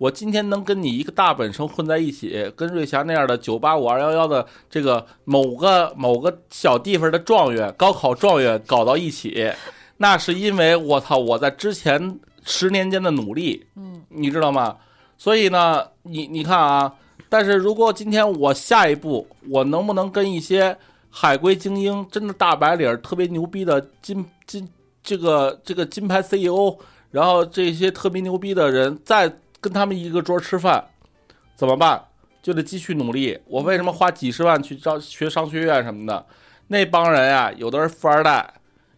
我今天能跟你一个大本生混在一起，跟瑞霞那样的九八五二幺幺的这个某个某个小地方的状元、高考状元搞到一起，那是因为我操我在之前十年间的努力，嗯你知道吗？所以呢，你你看啊，但是如果今天我下一步，我能不能跟一些海归精英，真的大白领儿特别牛逼的金金这个这个金牌 CEO，然后这些特别牛逼的人，再跟他们一个桌吃饭，怎么办？就得继续努力。我为什么花几十万去招学商学院什么的？那帮人啊，有的是富二代，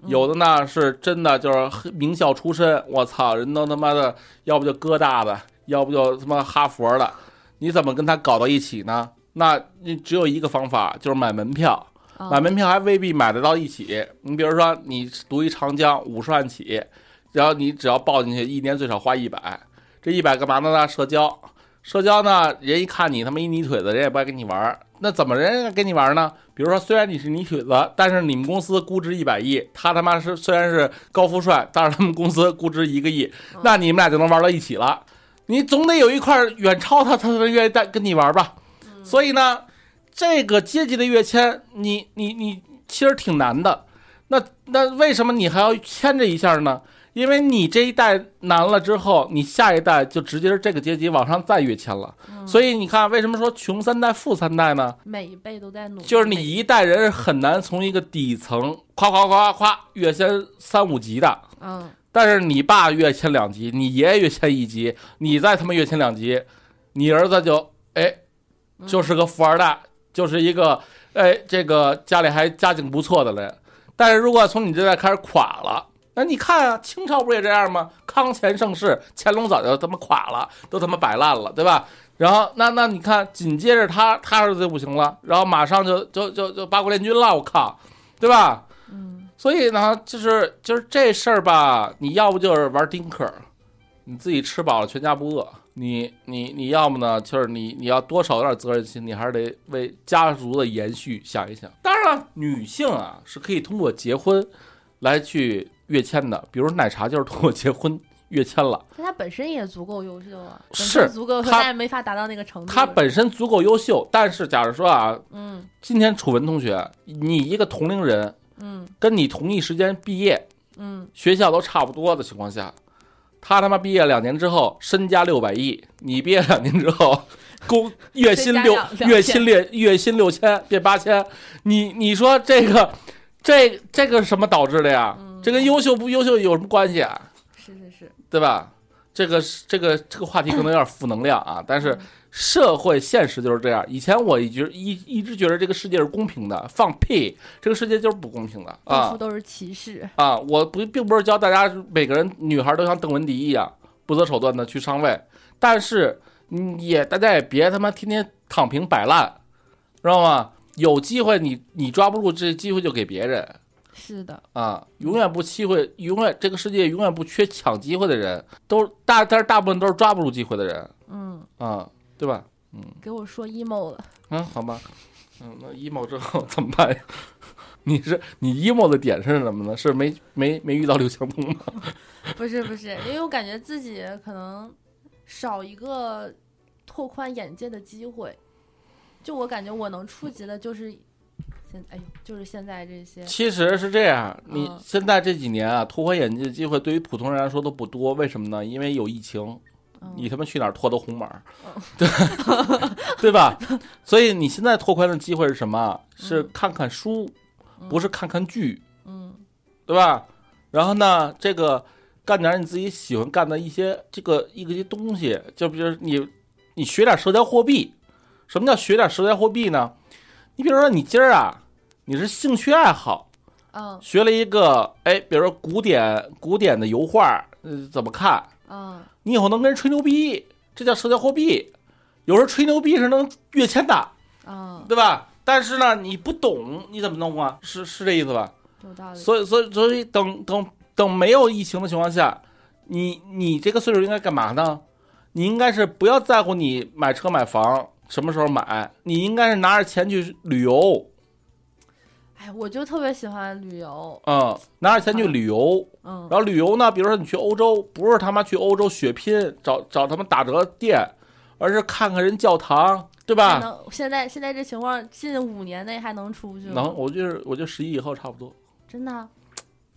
有的呢是真的就是名校出身。我操，人都他妈的，要不就哥大的，要不就他妈哈佛的，你怎么跟他搞到一起呢？那你只有一个方法，就是买门票。啊买门票还未必买得到一起。你比如说，你读一长江五十万起，然后你只要报进去，一年最少花一百。这一百干嘛的呢？社交，社交呢，人一看你他妈一泥腿子，人也不爱跟你玩儿。那怎么人家跟你玩儿呢？比如说，虽然你是泥腿子，但是你们公司估值一百亿，他他妈是虽然是高富帅，但是他们公司估值一个亿，那你们俩就能玩到一起了。你总得有一块远超他，他才愿意带跟你玩吧。所以呢，这个阶级的跃迁，你你你其实挺难的。那那为什么你还要牵着一下呢？因为你这一代难了之后，你下一代就直接是这个阶级往上再跃迁了。所以你看，为什么说穷三代、富三代呢？每一辈都在努力，就是你一代人很难从一个底层夸夸夸夸夸跃迁三五级的。嗯但是你爸跃迁两级，你爷爷跃迁一级，你再他妈跃迁两级，你儿子就哎，就是个富二代，就是一个哎这个家里还家境不错的人。但是如果从你这代开始垮了，那你看啊，清朝不也这样吗？康乾盛世，乾隆早就他妈垮了，都他妈摆烂了，对吧？然后那那你看，紧接着他他儿子就不行了，然后马上就就就就八国联军了，我靠，对吧？嗯所以呢，就是就是这事儿吧，你要不就是玩丁克，你自己吃饱了全家不饿。你你你要么呢，就是你你要多少有点责任心，你还是得为家族的延续想一想。当然了，女性啊是可以通过结婚来去跃迁的，比如奶茶就是通过结婚跃迁了。但他本身也足够优秀啊，是足够，他但是没法达到那个程度。他本身足够优秀，但是假如说啊，嗯今天楚文同学，你一个同龄人嗯跟你同一时间毕业，嗯学校都差不多的情况下，他他妈毕业两年之后身家六百亿，你毕业两年之后工 月薪六月薪六月薪六千变八千，你你说这个这这个是什么导致的呀？这跟优秀不优秀有什么关系啊？是是是，对吧？这个是这个这个话题可能有点负能量啊，但是社会现实就是这样。以前我一直一一直觉得这个世界是公平的，放屁，这个世界就是不公平的啊到处！都是歧视。啊，我不并不是教大家每个人女孩都像邓文迪一样不择手段的去上位，但是你也大家也别他妈天天躺平摆烂，知道吗？有机会你你抓不住这机会就给别人是的，啊，永远不机会，永远这个世界永远不缺抢机会的人，都大但是大部分都是抓不住机会的人嗯，啊，对吧？嗯给我说 emo 了。嗯，好吧，嗯，那 emo 之后怎么办呀？你是你 emo 的点是什么呢？是没没没遇到刘强东吗？不是不是，因为我感觉自己可能少一个拓宽眼界的机会。就我感觉我能触及的就是现哎呦，就是现在这些，其实是这样，你嗯现在这几年啊，拓宽眼界的机会对于普通人来说都不多，为什么呢？因为有疫情，嗯你他妈去哪儿拖都红码儿，对 对吧？所以你现在拓宽的机会是什么？是看看书，不是看看剧，嗯对吧？然后呢，这个干点你自己喜欢干的一些这个一个一些东西，就比如你你学点社交货币。什么叫学点社交货币呢？你比如说你今儿啊，你是兴趣爱好，嗯学了一个哎，比如说古典古典的油画，呃，怎么看？嗯你以后能跟人吹牛逼，这叫社交货币。有时候吹牛逼是能跃迁的，嗯，对吧？但是呢，你不懂，你怎么弄啊？是是这意思吧？有道理。所以，所以，所以，等等等没有疫情的情况下，你你这个岁数应该干嘛呢？你应该是不要在乎你买车买房什么时候买，你应该是拿着钱去旅游，哎，我就特别喜欢旅游，嗯，拿着钱去旅游。嗯然后旅游呢，比如说你去欧洲，不是他妈去欧洲血拼，找找他们打折店，而是看看人教堂，对还吧？能现在现在这情况，近五年内还能出去吗？能，我就是我就十一以后差不多。真的，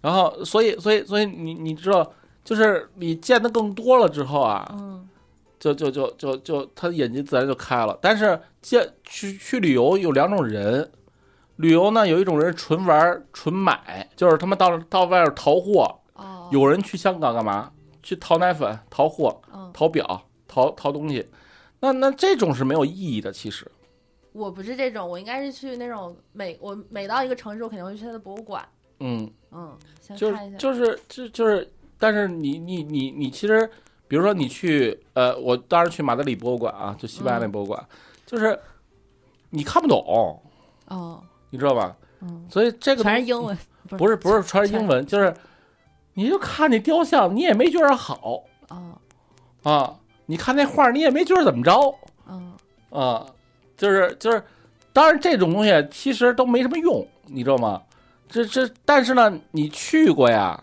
然后，所以，所以，所以你你知道，就是你见的更多了之后啊，嗯就就就就就他眼睛自然就开了。但是见去去旅游有两种人，旅游呢有一种人纯玩纯买，就是他妈到到外边淘货。哦，有人去香港干嘛？去淘奶粉、淘货、嗯，淘表、淘淘东西。那那这种是没有意义的，其实。我不是这种，我应该是去那种每我每到一个城市，我肯定会去他的博物馆，嗯，嗯，先就看一下，是就是就就是，但是你你你你其实，比如说你去呃，我当时去马德里博物馆啊，就西班牙那嗯博物馆，就是你看不懂，哦，你知道吧？嗯，所以这个全是英文，不不是不是全是英文，就是你就看那雕像，你也没觉得好哦，啊，你看那画，你也没觉得怎么着嗯啊，就是就是，当然这种东西其实都没什么用，你知道吗？这这，但是呢，你去过呀，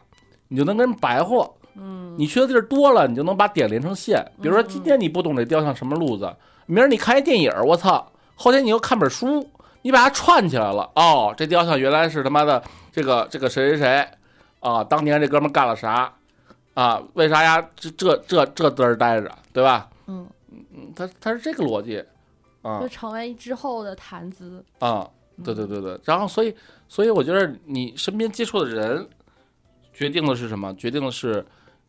你就能跟人白话。嗯，你去的地儿多了，你就能把点连成线。比如说嗯今天你不懂这雕像什么路子，明儿你看一电影，我操，后天你又看本书，你把它串起来了。哦，这雕像原来是他妈的这个这个谁谁谁啊，当年这哥们儿干了啥啊？为啥呀？这这这这嘚儿待着，对吧？嗯，嗯，他他是这个逻辑啊就成为之后的谈资，啊，对对对对。然后所以所以我觉得你身边接触的人，决定的是什么？决定的是。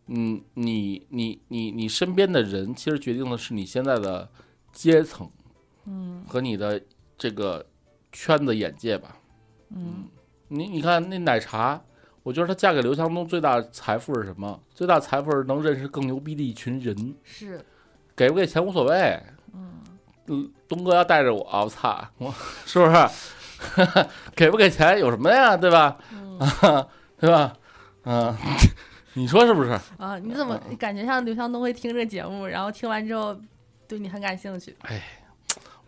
嗯，你你你你身边的人，其实决定的是你现在的阶层嗯和你的这个圈子眼界吧。嗯你你看那奶茶，我觉得她嫁给刘强东最大的财富是什么？最大的财富是能认识更牛逼的一群人，是，给不给钱无所谓。嗯嗯，东哥要带着我，我操，我是不是？给不给钱有什么呀？对吧？嗯 对吧？嗯，你说是不是？啊，你怎么感觉像刘强东会听这节目，然后听完之后对你很感兴趣？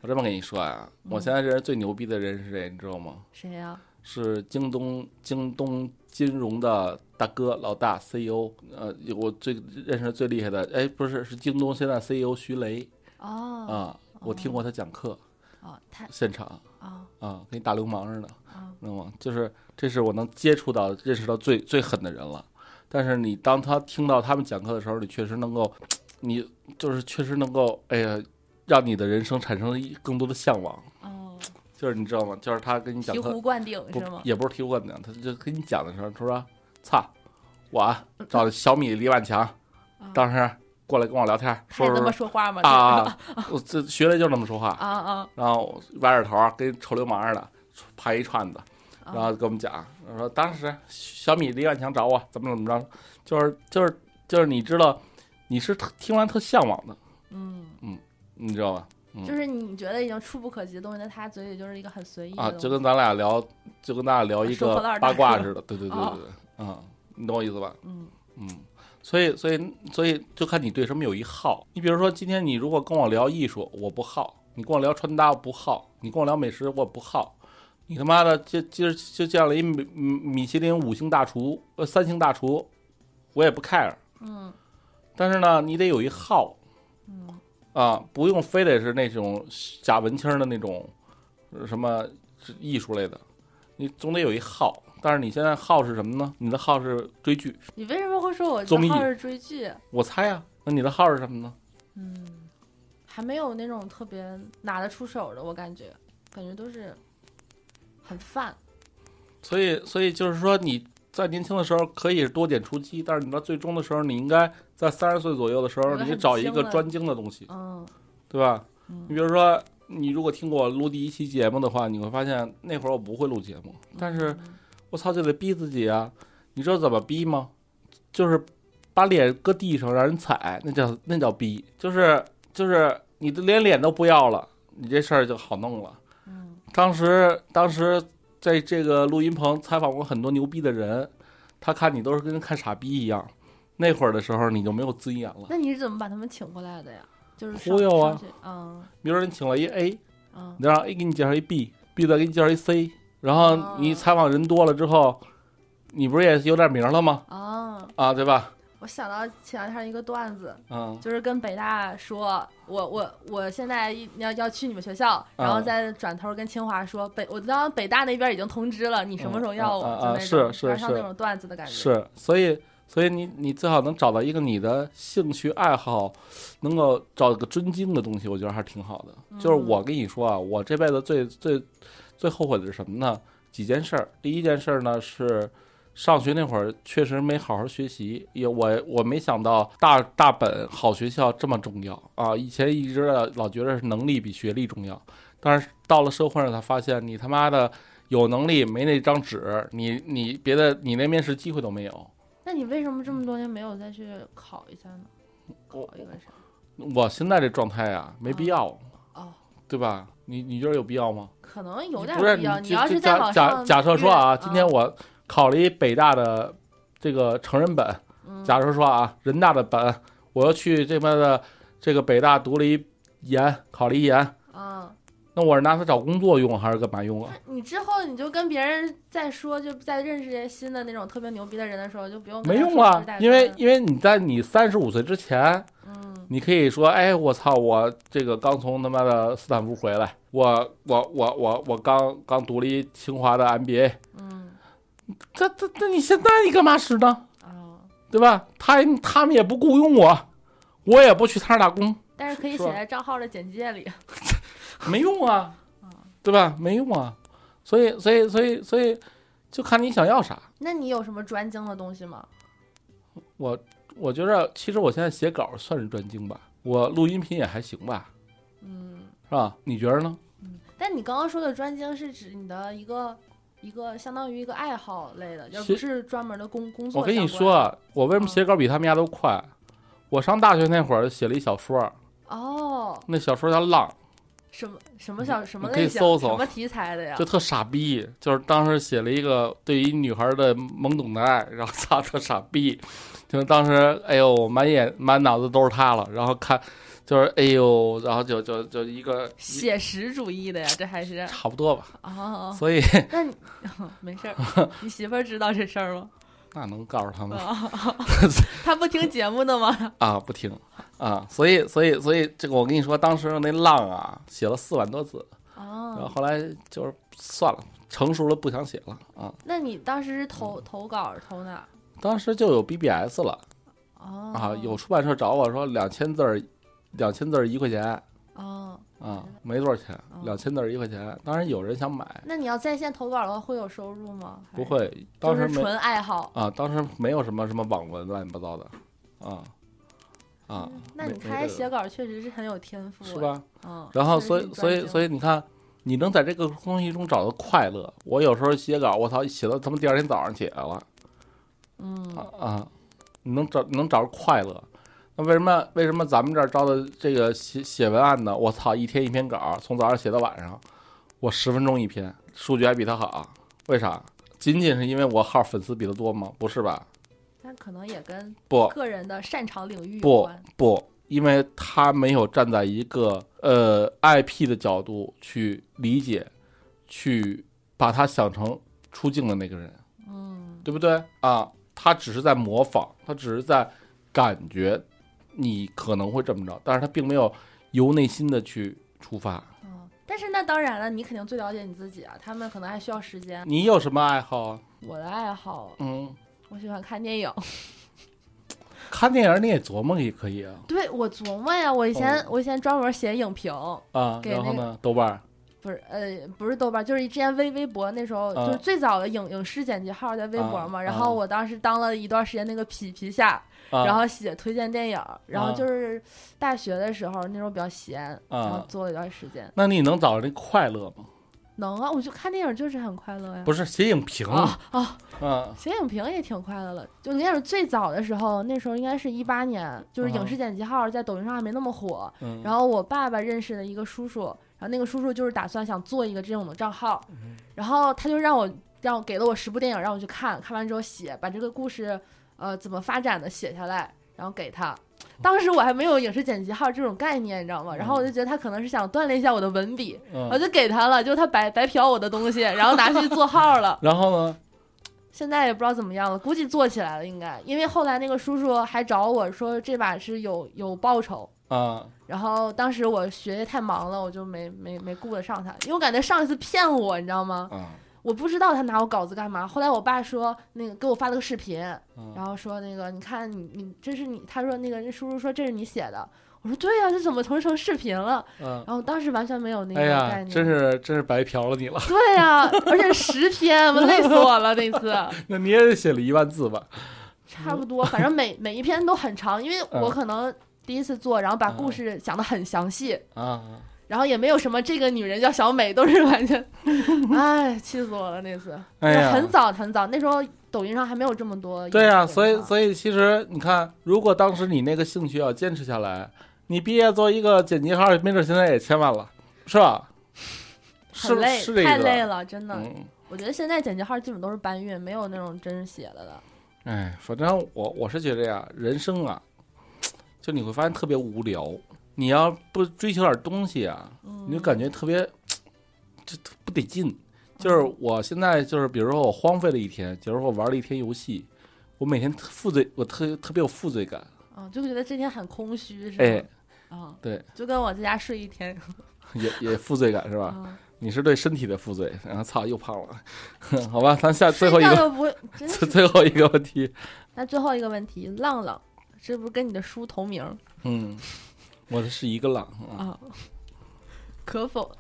我这么跟你说啊，我嗯现在认识最牛逼的人是谁，你知道吗？谁呀？是京东京东金融的大哥老大 CEO，呃，我最认识最厉害的，哎，不是，是京东现在 CEO 徐雷哦啊，我听过他讲课，哦，他现场哦啊，跟大流氓似的，哦知道吗？就是这是我能接触到、认识到最最狠的人了。但是你当他听到他们讲课的时候，你确实能够，你就是确实能够，哎呀，让你的人生产生一更多的向往。哦，就是你知道吗？就是他跟你讲醍醐，灌顶是吗？也不是醍醐灌顶，他就跟你讲的时候，他说：“操，我啊找小米李万强，啊当时过来跟我聊天，说他也这么说说话吗？啊，我这学的就那么说话，啊啊然后歪着头跟臭流氓似的拍一串子，啊！然后跟我们讲，说当时小米李万强找我怎么怎么着，就是就是就是你知道，你是特听完特向往的，嗯嗯，你知道吧？嗯就是你觉得已经触不可及的东西，在他嘴里就是一个很随意的啊，就跟咱俩聊，就跟咱俩聊一个八卦似的，对对对对哦对，啊，你懂我意思吧？嗯嗯，所以所以所以就看你对什么有一好。你比如说，今天你如果跟我聊艺术，我不好；你跟我聊穿搭，我不好；你跟我聊美食，我不好。你他妈的就就就见了一米米其林五星大厨，呃三星大厨，我也不 care。嗯但是呢，你得有一好嗯啊，不用非得是那种假文青的那种呃什么艺术类的，你总得有一号。但是你现在号是什么呢？你的号是追剧，你为什么会说我的号是追剧？我猜啊、那你的号是什么呢？嗯，还没有那种特别拿得出手的，我感觉，感觉都是很泛。所以，所以就是说，你在年轻的时候可以多点出击，但是你到最终的时候，你应该在三十岁左右的时候，你找一个专精的东西，嗯对吧？嗯你比如说，你如果听过我录第一期节目的话，你会发现那会儿我不会录节目，但是嗯我操就得逼自己啊！你知道怎么逼吗？就是把脸搁地上让人踩，那叫那叫逼，就是就是你的连脸都不要了，你这事儿就好弄了。嗯当时当时在这个录音棚采访过很多牛逼的人，他看你都是跟看傻逼一样。那会儿的时候你就没有尊严了。那你是怎么把他们请过来的呀？就是忽悠啊嗯比如说你请了一 A，嗯你让 A 给你介绍一 B，B 再给你介绍一 C，然后你采访人多了之后，你不是也有点名了吗？啊！啊，对吧？我想到前两天一个段子，嗯就是跟北大说，我我我现在要要去你们学校，然后嗯再转头跟清华说，北我当北大那边已经通知了，你什么时候要我？就那是种是是那种段子的感觉。是，所以所以你你最好能找到一个你的兴趣爱好，能够找个专精的东西，我觉得还是挺好的。就是我跟你说啊，我这辈子最最最后悔的是什么呢？几件事儿。第一件事儿呢是。上学那会儿确实没好好学习，也我我没想到大大本好学校这么重要啊！以前一直老觉得是能力比学历重要，但是到了社会上才发现，你他妈的有能力没那张纸，你你别的你连面试机会都没有。那你为什么这么多年没有再去考一下呢？考我一个啥？我现在这状态啊，没必要，哦，对吧？你你觉得有必要吗？可能有点必要。你你要是假在假假设说啊，约今天我考了一北大的这个成人本，嗯假如说啊，人大的本，我又去这边的这个北大读了一研，考了一研，啊，那我是拿它找工作用还是干嘛用啊？你之后你就跟别人再说，就再认识这些新的那种特别牛逼的人的时候，就不用没用啊，因为因为你在你三十五岁之前，嗯。你可以说，哎，我操，我这个刚从他妈的斯坦福回来，我我我我我刚刚读了一清华的 MBA，嗯这这这你现在你干嘛使呢？啊，对吧？他他们也不雇佣我，我也不去他那儿打工，但是可以写在账号的简介里。没用啊，对吧？没用啊，所以所以所以所以就看你想要啥。那你有什么专精的东西吗？我我觉着其实我现在写稿算是专精吧，我录音频也还行吧，嗯是吧？你觉得呢？嗯。但你刚刚说的专精是指你的一个一个相当于一个爱好类的，而不是专门的工工作。我跟你说，啊，我为什么写稿比他们家都快？我上大学那会儿写了一小说，哦，那小说叫《浪什么什么小什么你可以类型，搜搜什么题材的》，呀就？特傻逼，就是当时写了一个对于女孩的懵懂的爱，然后操特傻逼，就当时哎呦满眼满脑子都是他了，然后看就是哎呦，然后就就就一个写实主义的呀，这还是差不多吧，哦。所以那你没事儿，你媳妇儿知道这事儿吗？那能告诉他们他 不听节目的吗？啊不听啊，所以所以所以这个我跟你说，当时那浪啊写了四万多字，然后哦，后来就是算了，成熟了不想写了啊。那你当时是投投稿投哪儿？当时就有 BBS 了哦啊，有出版社找我说两千字儿，两千字儿一块钱哦。啊，没多少钱哦，两千字儿一块钱。当然有人想买，那你要在线投稿的话，会有收入吗？不会，当时没纯爱好。啊，当时没有什么什么网文乱七八糟的啊啊，那你看来写稿确实是很有天赋，是？吧？嗯。然后所以所以所以你看，你能在这个东西中找到快乐。我有时候写稿，我操，写到他妈第二天早上起来了。嗯啊啊，你能找你能找着快乐。那为什么为什么咱们这儿招的这个写写文案的，我操，一天一篇稿，从早上写到晚上，我十分钟一篇，数据还比他好，为啥？仅仅是因为我号粉丝比他多吗？不是吧？但可能也跟不个人的擅长领域有不。不，因为他没有站在一个呃 IP 的角度去理解，去把他想成出镜的那个人。嗯对不对啊？他只是在模仿，他只是在感觉你可能会这么着，但是他并没有由内心的去出发。嗯，但是那当然了，你肯定最了解你自己啊，他们可能还需要时间。你有什么爱好啊？我的爱好，嗯，我喜欢看电影。看电影你也琢磨也可以啊。对我琢磨呀，我以前、哦我以前专门写影评，啊，给那然后呢，豆瓣儿不是呃不是豆瓣，就是之前微微博那时候、啊就是最早的影影视剪辑号在微博嘛，啊然后我当时当了一段时间那个皮皮下，啊，然后写推荐电影，然后啊就是大学的时候那时候比较闲，然后啊，做了一段时间。那你能找着那快乐吗？能啊，我就看电影就是很快乐呀。不是写影评啊啊，啊 写影评也挺快乐的。就那会儿最早的时候，那时候应该是一八年，就是影视剪辑号在抖音上还没那么火。嗯，然后我爸爸认识的一个叔叔，然后那个叔叔就是打算想做一个这种的账号，嗯然后他就让我让我给了我十部电影让我去看，看完之后写，把这个故事呃怎么发展的写下来，然后给他。当时我还没有影视剪辑号这种概念，你知道吗？然后我就觉得他可能是想锻炼一下我的文笔，嗯我就给他了，就他白白嫖我的东西，然后拿去做号了。然后呢？现在也不知道怎么样了，估计做起来了应该，因为后来那个叔叔还找我说这把是有有报酬，啊，然后当时我学业太忙了，我就没没没顾得上他，因为我感觉上一次骗我，你知道吗？啊，我不知道他拿我稿子干嘛。后来我爸说那个给我发了个视频，嗯然后说那个你看你你这是你，他说那个那叔叔说这是你写的，我说对呀、这怎么成成视频了？嗯，然后当时完全没有那个概念。真是真是白嫖了你了。对呀、而且十篇，我累死我了那次。那你也写了一万字吧？差不多，反正每每一篇都很长，因为我嗯可能第一次做，然后把故嗯事讲得很详细，啊，然后也没有什么这个女人叫小美，都是完全，哎，气死我了那次。哎呀，很早很早，那时候抖音上还没有这么多。对呀、所以以所以其实你看，如果当时你那个兴趣要坚持下来，你毕业做一个剪辑号，没准现在也千万了，是吧？是很累，是这个太累了，真的。嗯，我觉得现在剪辑号基本都是搬运，没有那种真写的了。哎，反正我我是觉得呀，人生啊，就你会发现特别无聊。你要不追求点东西啊，嗯，你就感觉特别，就不得劲。就是我现在就是，比如说我荒废了一天，假如说我玩了一天游戏，我每天特负罪，我特特别有负罪感。啊，就觉得这天很空虚，是吧？哎，啊，对，就跟我在家睡一天，也也负罪感是吧？啊，你是对身体的负罪，然后操又胖了，好吧，咱下最后一个。最后一个问题，那最后一个问题，浪浪，这不是跟你的书同名嗯，我的是一个浪啊，啊？可否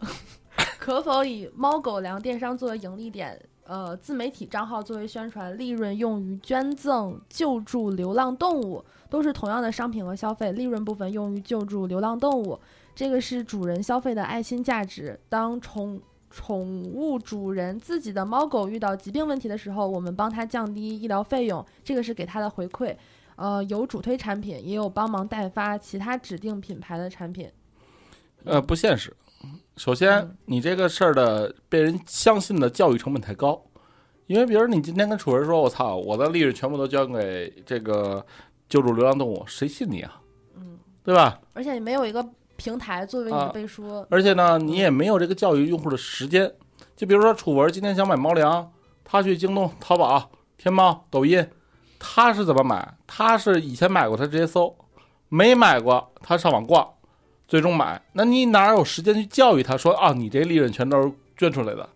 可否以猫狗粮电商作为盈利点？呃，自媒体账号作为宣传，利润用于捐赠、救助流浪动物，都是同样的商品和消费，利润部分用于救助流浪动物，这个是主人消费的爱心价值。当宠宠物主人自己的猫狗遇到疾病问题的时候，我们帮他降低医疗费用，这个是给他的回馈。呃，有主推产品，也有帮忙代发其他指定品牌的产品。呃，不现实。首先嗯，你这个事儿的被人相信的教育成本太高，因为比如你今天跟楚文说，我操，我的利润全部都交给这个救助流浪动物，谁信你啊？嗯，对吧？而且你没有一个平台作为你的啊背书，而且呢，你也没有这个教育用户的时间。就比如说楚文今天想买猫粮，他去京东、淘宝、天猫、抖音，他是怎么买？他是以前买过，他直接搜；没买过，他上网逛，最终买。那你哪有时间去教育他说啊，你这利润全都是捐出来的？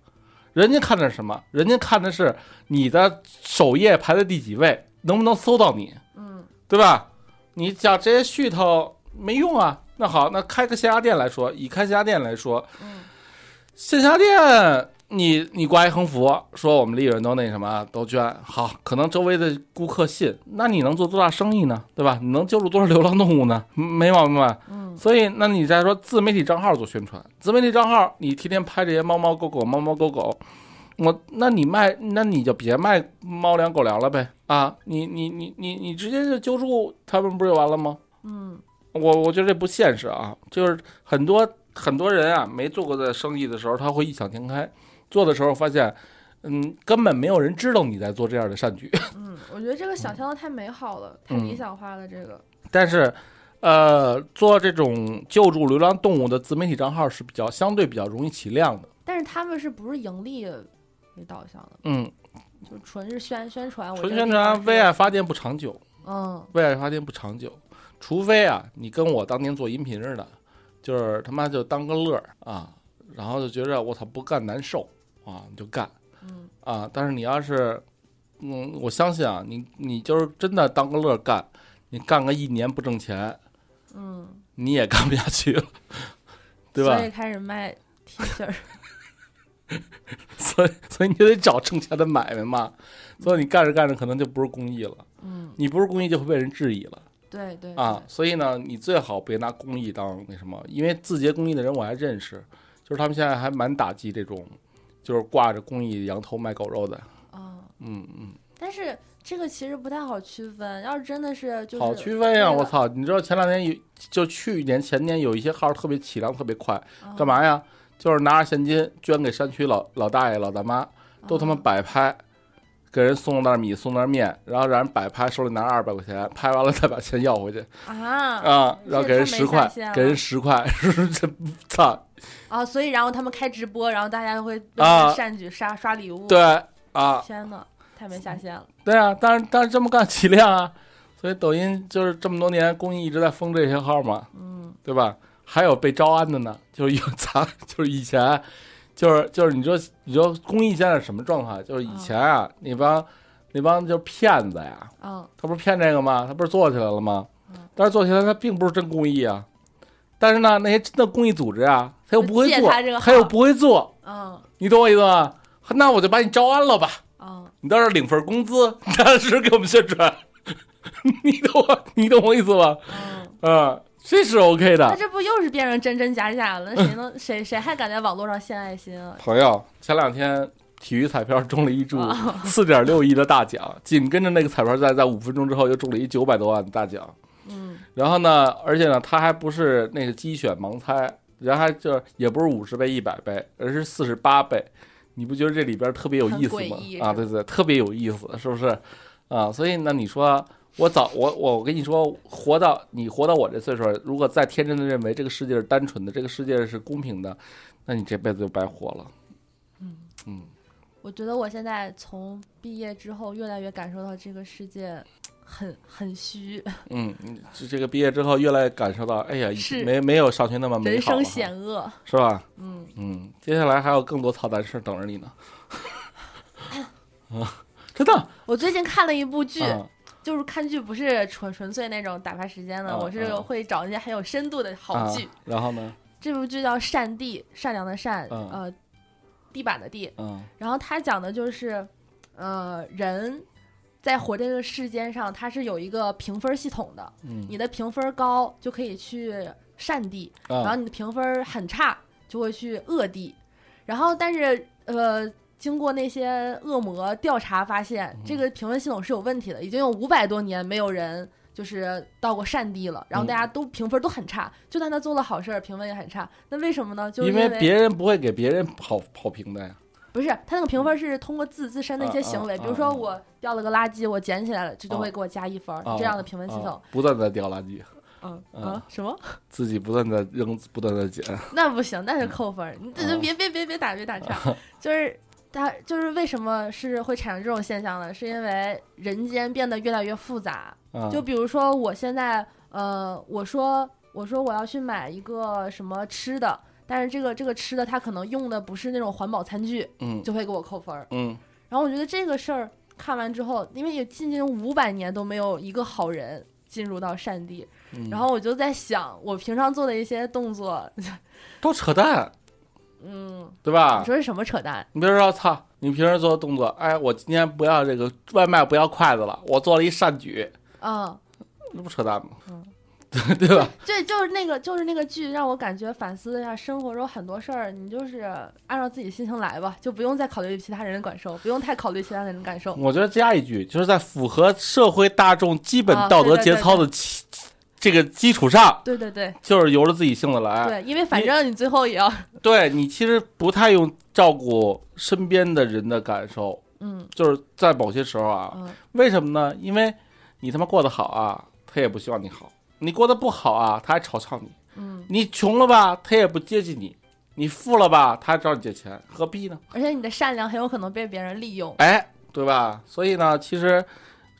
人家看的是什么？人家看的是你的首页排在第几位，能不能搜到你，嗯对吧？你讲这些噱头没用啊。那好，那开个线下店来说，以开线下店来说，嗯线下店你你挂一横幅说我们利润都那什么都捐，好，可能周围的顾客信，那你能做多大生意呢？对吧？你能救助多少流浪动物呢？嗯没毛病吧？嗯所以，那你再说自媒体账号做宣传，自媒体账号你天天拍这些猫猫狗狗、猫猫狗狗，我那你卖，那你就别卖猫粮狗粮了呗啊！你你你你你直接就救助他们不就完了吗？嗯我我觉得这不现实啊，就是很多很多人啊，没做过的生意的时候，他会异想天开，做的时候发现，嗯，根本没有人知道你在做这样的善举。嗯，我觉得这个想象的太美好了，太嗯理想化了。这个，但是，呃，做这种救助流浪动物的自媒体账号是比较相对比较容易起量的。但是他们是不是盈利为导向的？嗯，就纯是宣宣传，我纯宣传为爱发电不长久，嗯为爱发电不长久，除非啊，你跟我当年做音频似的，就是他妈就当个乐儿啊，然后就觉着我操不干难受啊，你就干嗯啊。但是你要是，嗯，我相信啊，你你就是真的当个乐儿干，你干个一年不挣钱，嗯，你也干不下去了，对吧所？以开始卖 T 恤儿。所以所以你就得找挣钱的买卖嘛。所以你干着干着可能就不是公益了，嗯，你不是公益就会被人质疑了。对对啊，，所以呢，你最好别拿公益当那什么，因为字节公益的人我还认识，就是他们现在还蛮打击这种，就是挂着公益羊头卖狗肉的。哦，嗯嗯，但是这个其实不太好区分。要是真的是就是好区分呀！我操，你知道前两天有，就去年前年有一些号特别起量特别快，哦干嘛呀？就是拿着现金捐给山区老老大爷老大妈，都他妈哦摆拍。给人送袋米，送袋面，然后让人摆拍，手里拿二百块钱，拍完了再把钱要回去啊啊，然后给人十块给人十块，这操，啊！所以然后他们开直播，然后大家会为啊他善举刷刷礼物。，对啊，天呐，太没下限了。对啊，但是但是这么干起量啊，所以抖音就是这么多年公益一直在封这些号嘛，嗯对吧？还有被招安的呢，就是有咱 就是以前，就是就是你说你说公益现在是什么状况？就是以前啊，那帮那帮就是骗子呀，嗯他不是骗这个吗？他不是做起来了吗嗯？但是做起来他并不是真公益啊。但是呢，那些真的公益组织啊，他又不会做他，他又不会做，嗯你懂我意思吗？那我就把你招安了吧。嗯，你到这儿领份工资，踏实给我们宣传，你懂我，你懂我意思吧？嗯，啊，这是 OK 的。那这不又是变成真真假假了？那 谁能谁谁还敢在网络上献爱心啊？朋友，前两天体育彩票中了一注哦四点六亿的大奖，紧跟着那个彩票在在五分钟之后又中了一九百多万的大奖。嗯然后呢，而且呢，他还不是那个机选盲猜，然后还就是也不是五十倍、一百倍，而是四十八倍。你不觉得这里边特别有意思吗？啊，是对对，特别有意思，是不是？啊，所以呢，你说我早我我我跟你说，活到你活到我这岁数，如果再天真的认为这个世界是单纯的，这个世界是公平的，那你这辈子就白活了。嗯嗯，我觉得我现在从毕业之后，越来越感受到这个世界很很虚，嗯，你这这个毕业之后，越来越感受到，哎呀，是没没有上学那么美人好人生险恶。是吧？嗯，嗯，接下来还有更多操蛋事儿等着你呢。啊，真的，我最近看了一部剧，啊就是看剧不是纯纯粹那种打发时间的，嗯我是嗯会找一些很有深度的好剧。啊然后呢，这部剧叫《善地》，善良的善，嗯呃，地板的地。嗯然后它讲的就是，呃，人在活这个世间上，它是有一个评分系统的。嗯，你的评分高就可以去善地，然后啊你的评分很差就会去恶地。然后，但是呃，经过那些恶魔调查发现，嗯这个评分系统是有问题的，已经有五百多年没有人。就是到过善地了，然后大家都评分都很差，就算他做了好事儿，评分也很差。那为什么呢？就是因为别人不会给别人好好评的呀。不是他那个评分是通过自自身的一些行为，比如说我掉了个垃圾，我捡起来了，这就啊会给我加一分这样的评分系统啊。不断的掉垃圾，嗯啊啊什么？自己不断的扔，不断的捡。那不行，那是扣分儿。你这就别别别别打别打岔，就是他就是为什么是会产生这种现象呢？是因为人间变得越来越复杂。啊，就比如说我现在呃，我说我说我要去买一个什么吃的，但是这个这个吃的它可能用的不是那种环保餐具，嗯就会给我扣分儿。嗯然后我觉得这个事儿看完之后，因为有近近五百年都没有一个好人进入到善地，嗯，然后我就在想，我平常做的一些动作，都扯淡，嗯，对吧你？说是什么扯淡？你比如说，操，你平时做的动作，哎，我今天不要这个外卖，不要筷子了，我做了一善举，嗯，那不扯淡吗？嗯 对对吧？对，就是那个，就是那个剧，让我感觉反思一下生活中很多事儿，你就是按照自己心情来吧，就不用再考虑其他人的感受，不用太考虑其他人的感受。我觉得加一句，就是在符合社会大众基本啊道德节操的基这个基础上，对对对就是由着自己性子来。对，因为反正你最后也要，对你其实不太用照顾身边的人的感受，嗯就是在某些时候啊，嗯为什么呢？因为你他妈过得好啊，他也不希望你好；你过得不好啊，他还嘲笑你；嗯，你穷了吧，他也不接济你；你富了吧，他还找你借钱，何必呢？而且你的善良很有可能被别人利用。哎，对吧？所以呢，其实，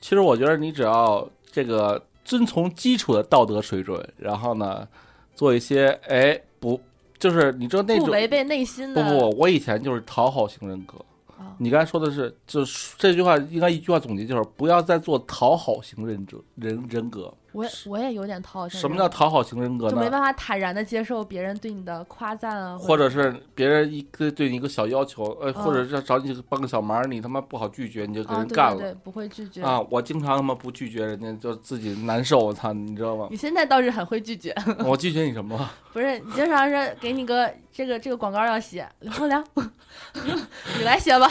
其实我觉得你只要这个遵从基础的道德水准，然后呢，做一些哎不就是你知道那种不违背内心的。不不，我以前就是讨好型人格。啊你刚才说的是，就是这句话应该一句话总结就是不要再做讨好型人格人人格。我也我也有点讨好型。什么叫讨好型人格呢？就没办法坦然的接受别人对你的夸赞啊，或者是别人一个对你一个小要求，呃，嗯或者是找你帮个小忙，你他妈不好拒绝，你就给人干了。对对，不会拒绝。啊！我经常他妈不拒绝人家，就自己难受。我操，你知道吗？你现在倒是很会拒绝，我拒绝你什么了？不是你经常是给你个这个这个广告要写，刘后良，你来写吧。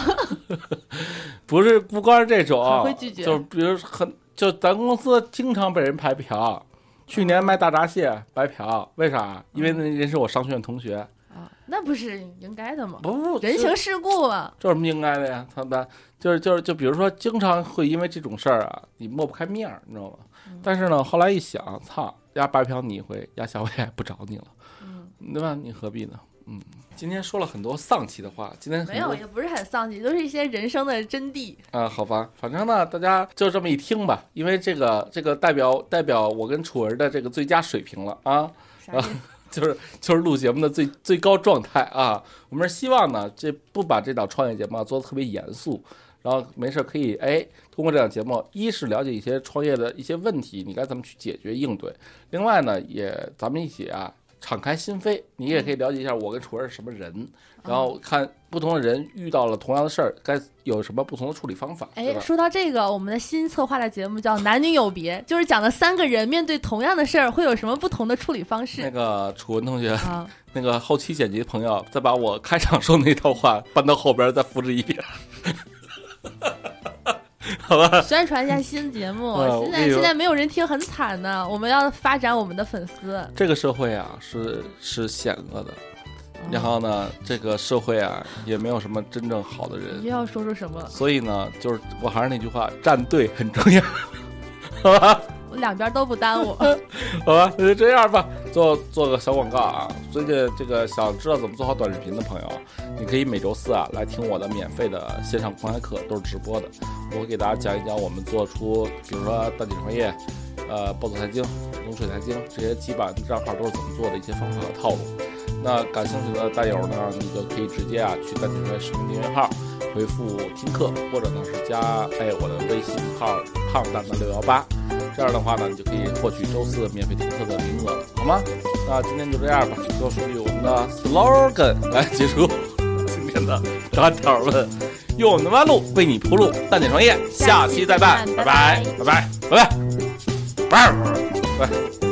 不是，不光是这种会拒绝就是比如很，就咱公司经常被人白嫖。去年卖大闸蟹白嫖，为啥？因为那人是我商学院同学。啊，那不是应该的吗？不不，人情世故嘛。这有什么应该的呀？他们就是就是就比如说，经常会因为这种事儿啊，你抹不开面儿，你知道吗？嗯但是呢，后来一想，操，丫白嫖你一回，丫下回也不找你了，嗯，对吧？你何必呢？嗯，今天说了很多丧气的话，今天没有，也不是很丧气，都是一些人生的真谛。啊、好吧，反正呢，大家就这么一听吧，因为这个这个代表代表我跟楚儿的这个最佳水平了啊，啥意思？就是就是录节目的最最高状态啊。我们是希望呢，这不把这档创业节目啊做的特别严肃，然后没事儿可以哎通过这档节目，一是了解一些创业的一些问题，你该怎么去解决应对；另外呢，也咱们一起啊敞开心扉，你也可以了解一下我跟楚文是什么人，然后看不同的人遇到了同样的事儿，该有什么不同的处理方法，对哎，说到这个，我们的新策划的节目叫《男女有别》，就是讲的三个人面对同样的事儿会有什么不同的处理方式那个楚文同学，啊。那个后期剪辑的朋友，再把我开场说那套话搬到后边，再复制一遍。好吧，宣传一下新节目，嗯现在现在没有人听，很惨呢。我们要发展我们的粉丝。这个社会啊是是险恶的，然后呢，这个社会啊也没有什么真正好的人，又要说出什么？所以呢，就是我还是那句话，站队很重要，好吧？我两边都不耽误。好吧，那就这样吧。做做个小广告啊！最近这个想知道怎么做好短视频的朋友，你可以每周四啊来听我的免费的线上公开课，都是直播的。我会给大家讲一讲我们做出，比如说蛋姐创业、呃暴走财经、龙水财经这些基本账号都是怎么做的一些方法和套路。那感兴趣的蛋友呢，你就可以直接啊去蛋姐创业视频订阅号回复听课，或者呢是加哎我的微信号胖蛋蛋六幺八。这样的话呢，你就可以获取周四免费听课的名额，好吗？那今天就这样吧，最后说句我们的 slogan 来结束今天的大条问，用我们的弯路为你铺路，蛋点创业，下期再办，拜拜，拜拜，拜拜，拜拜，拜。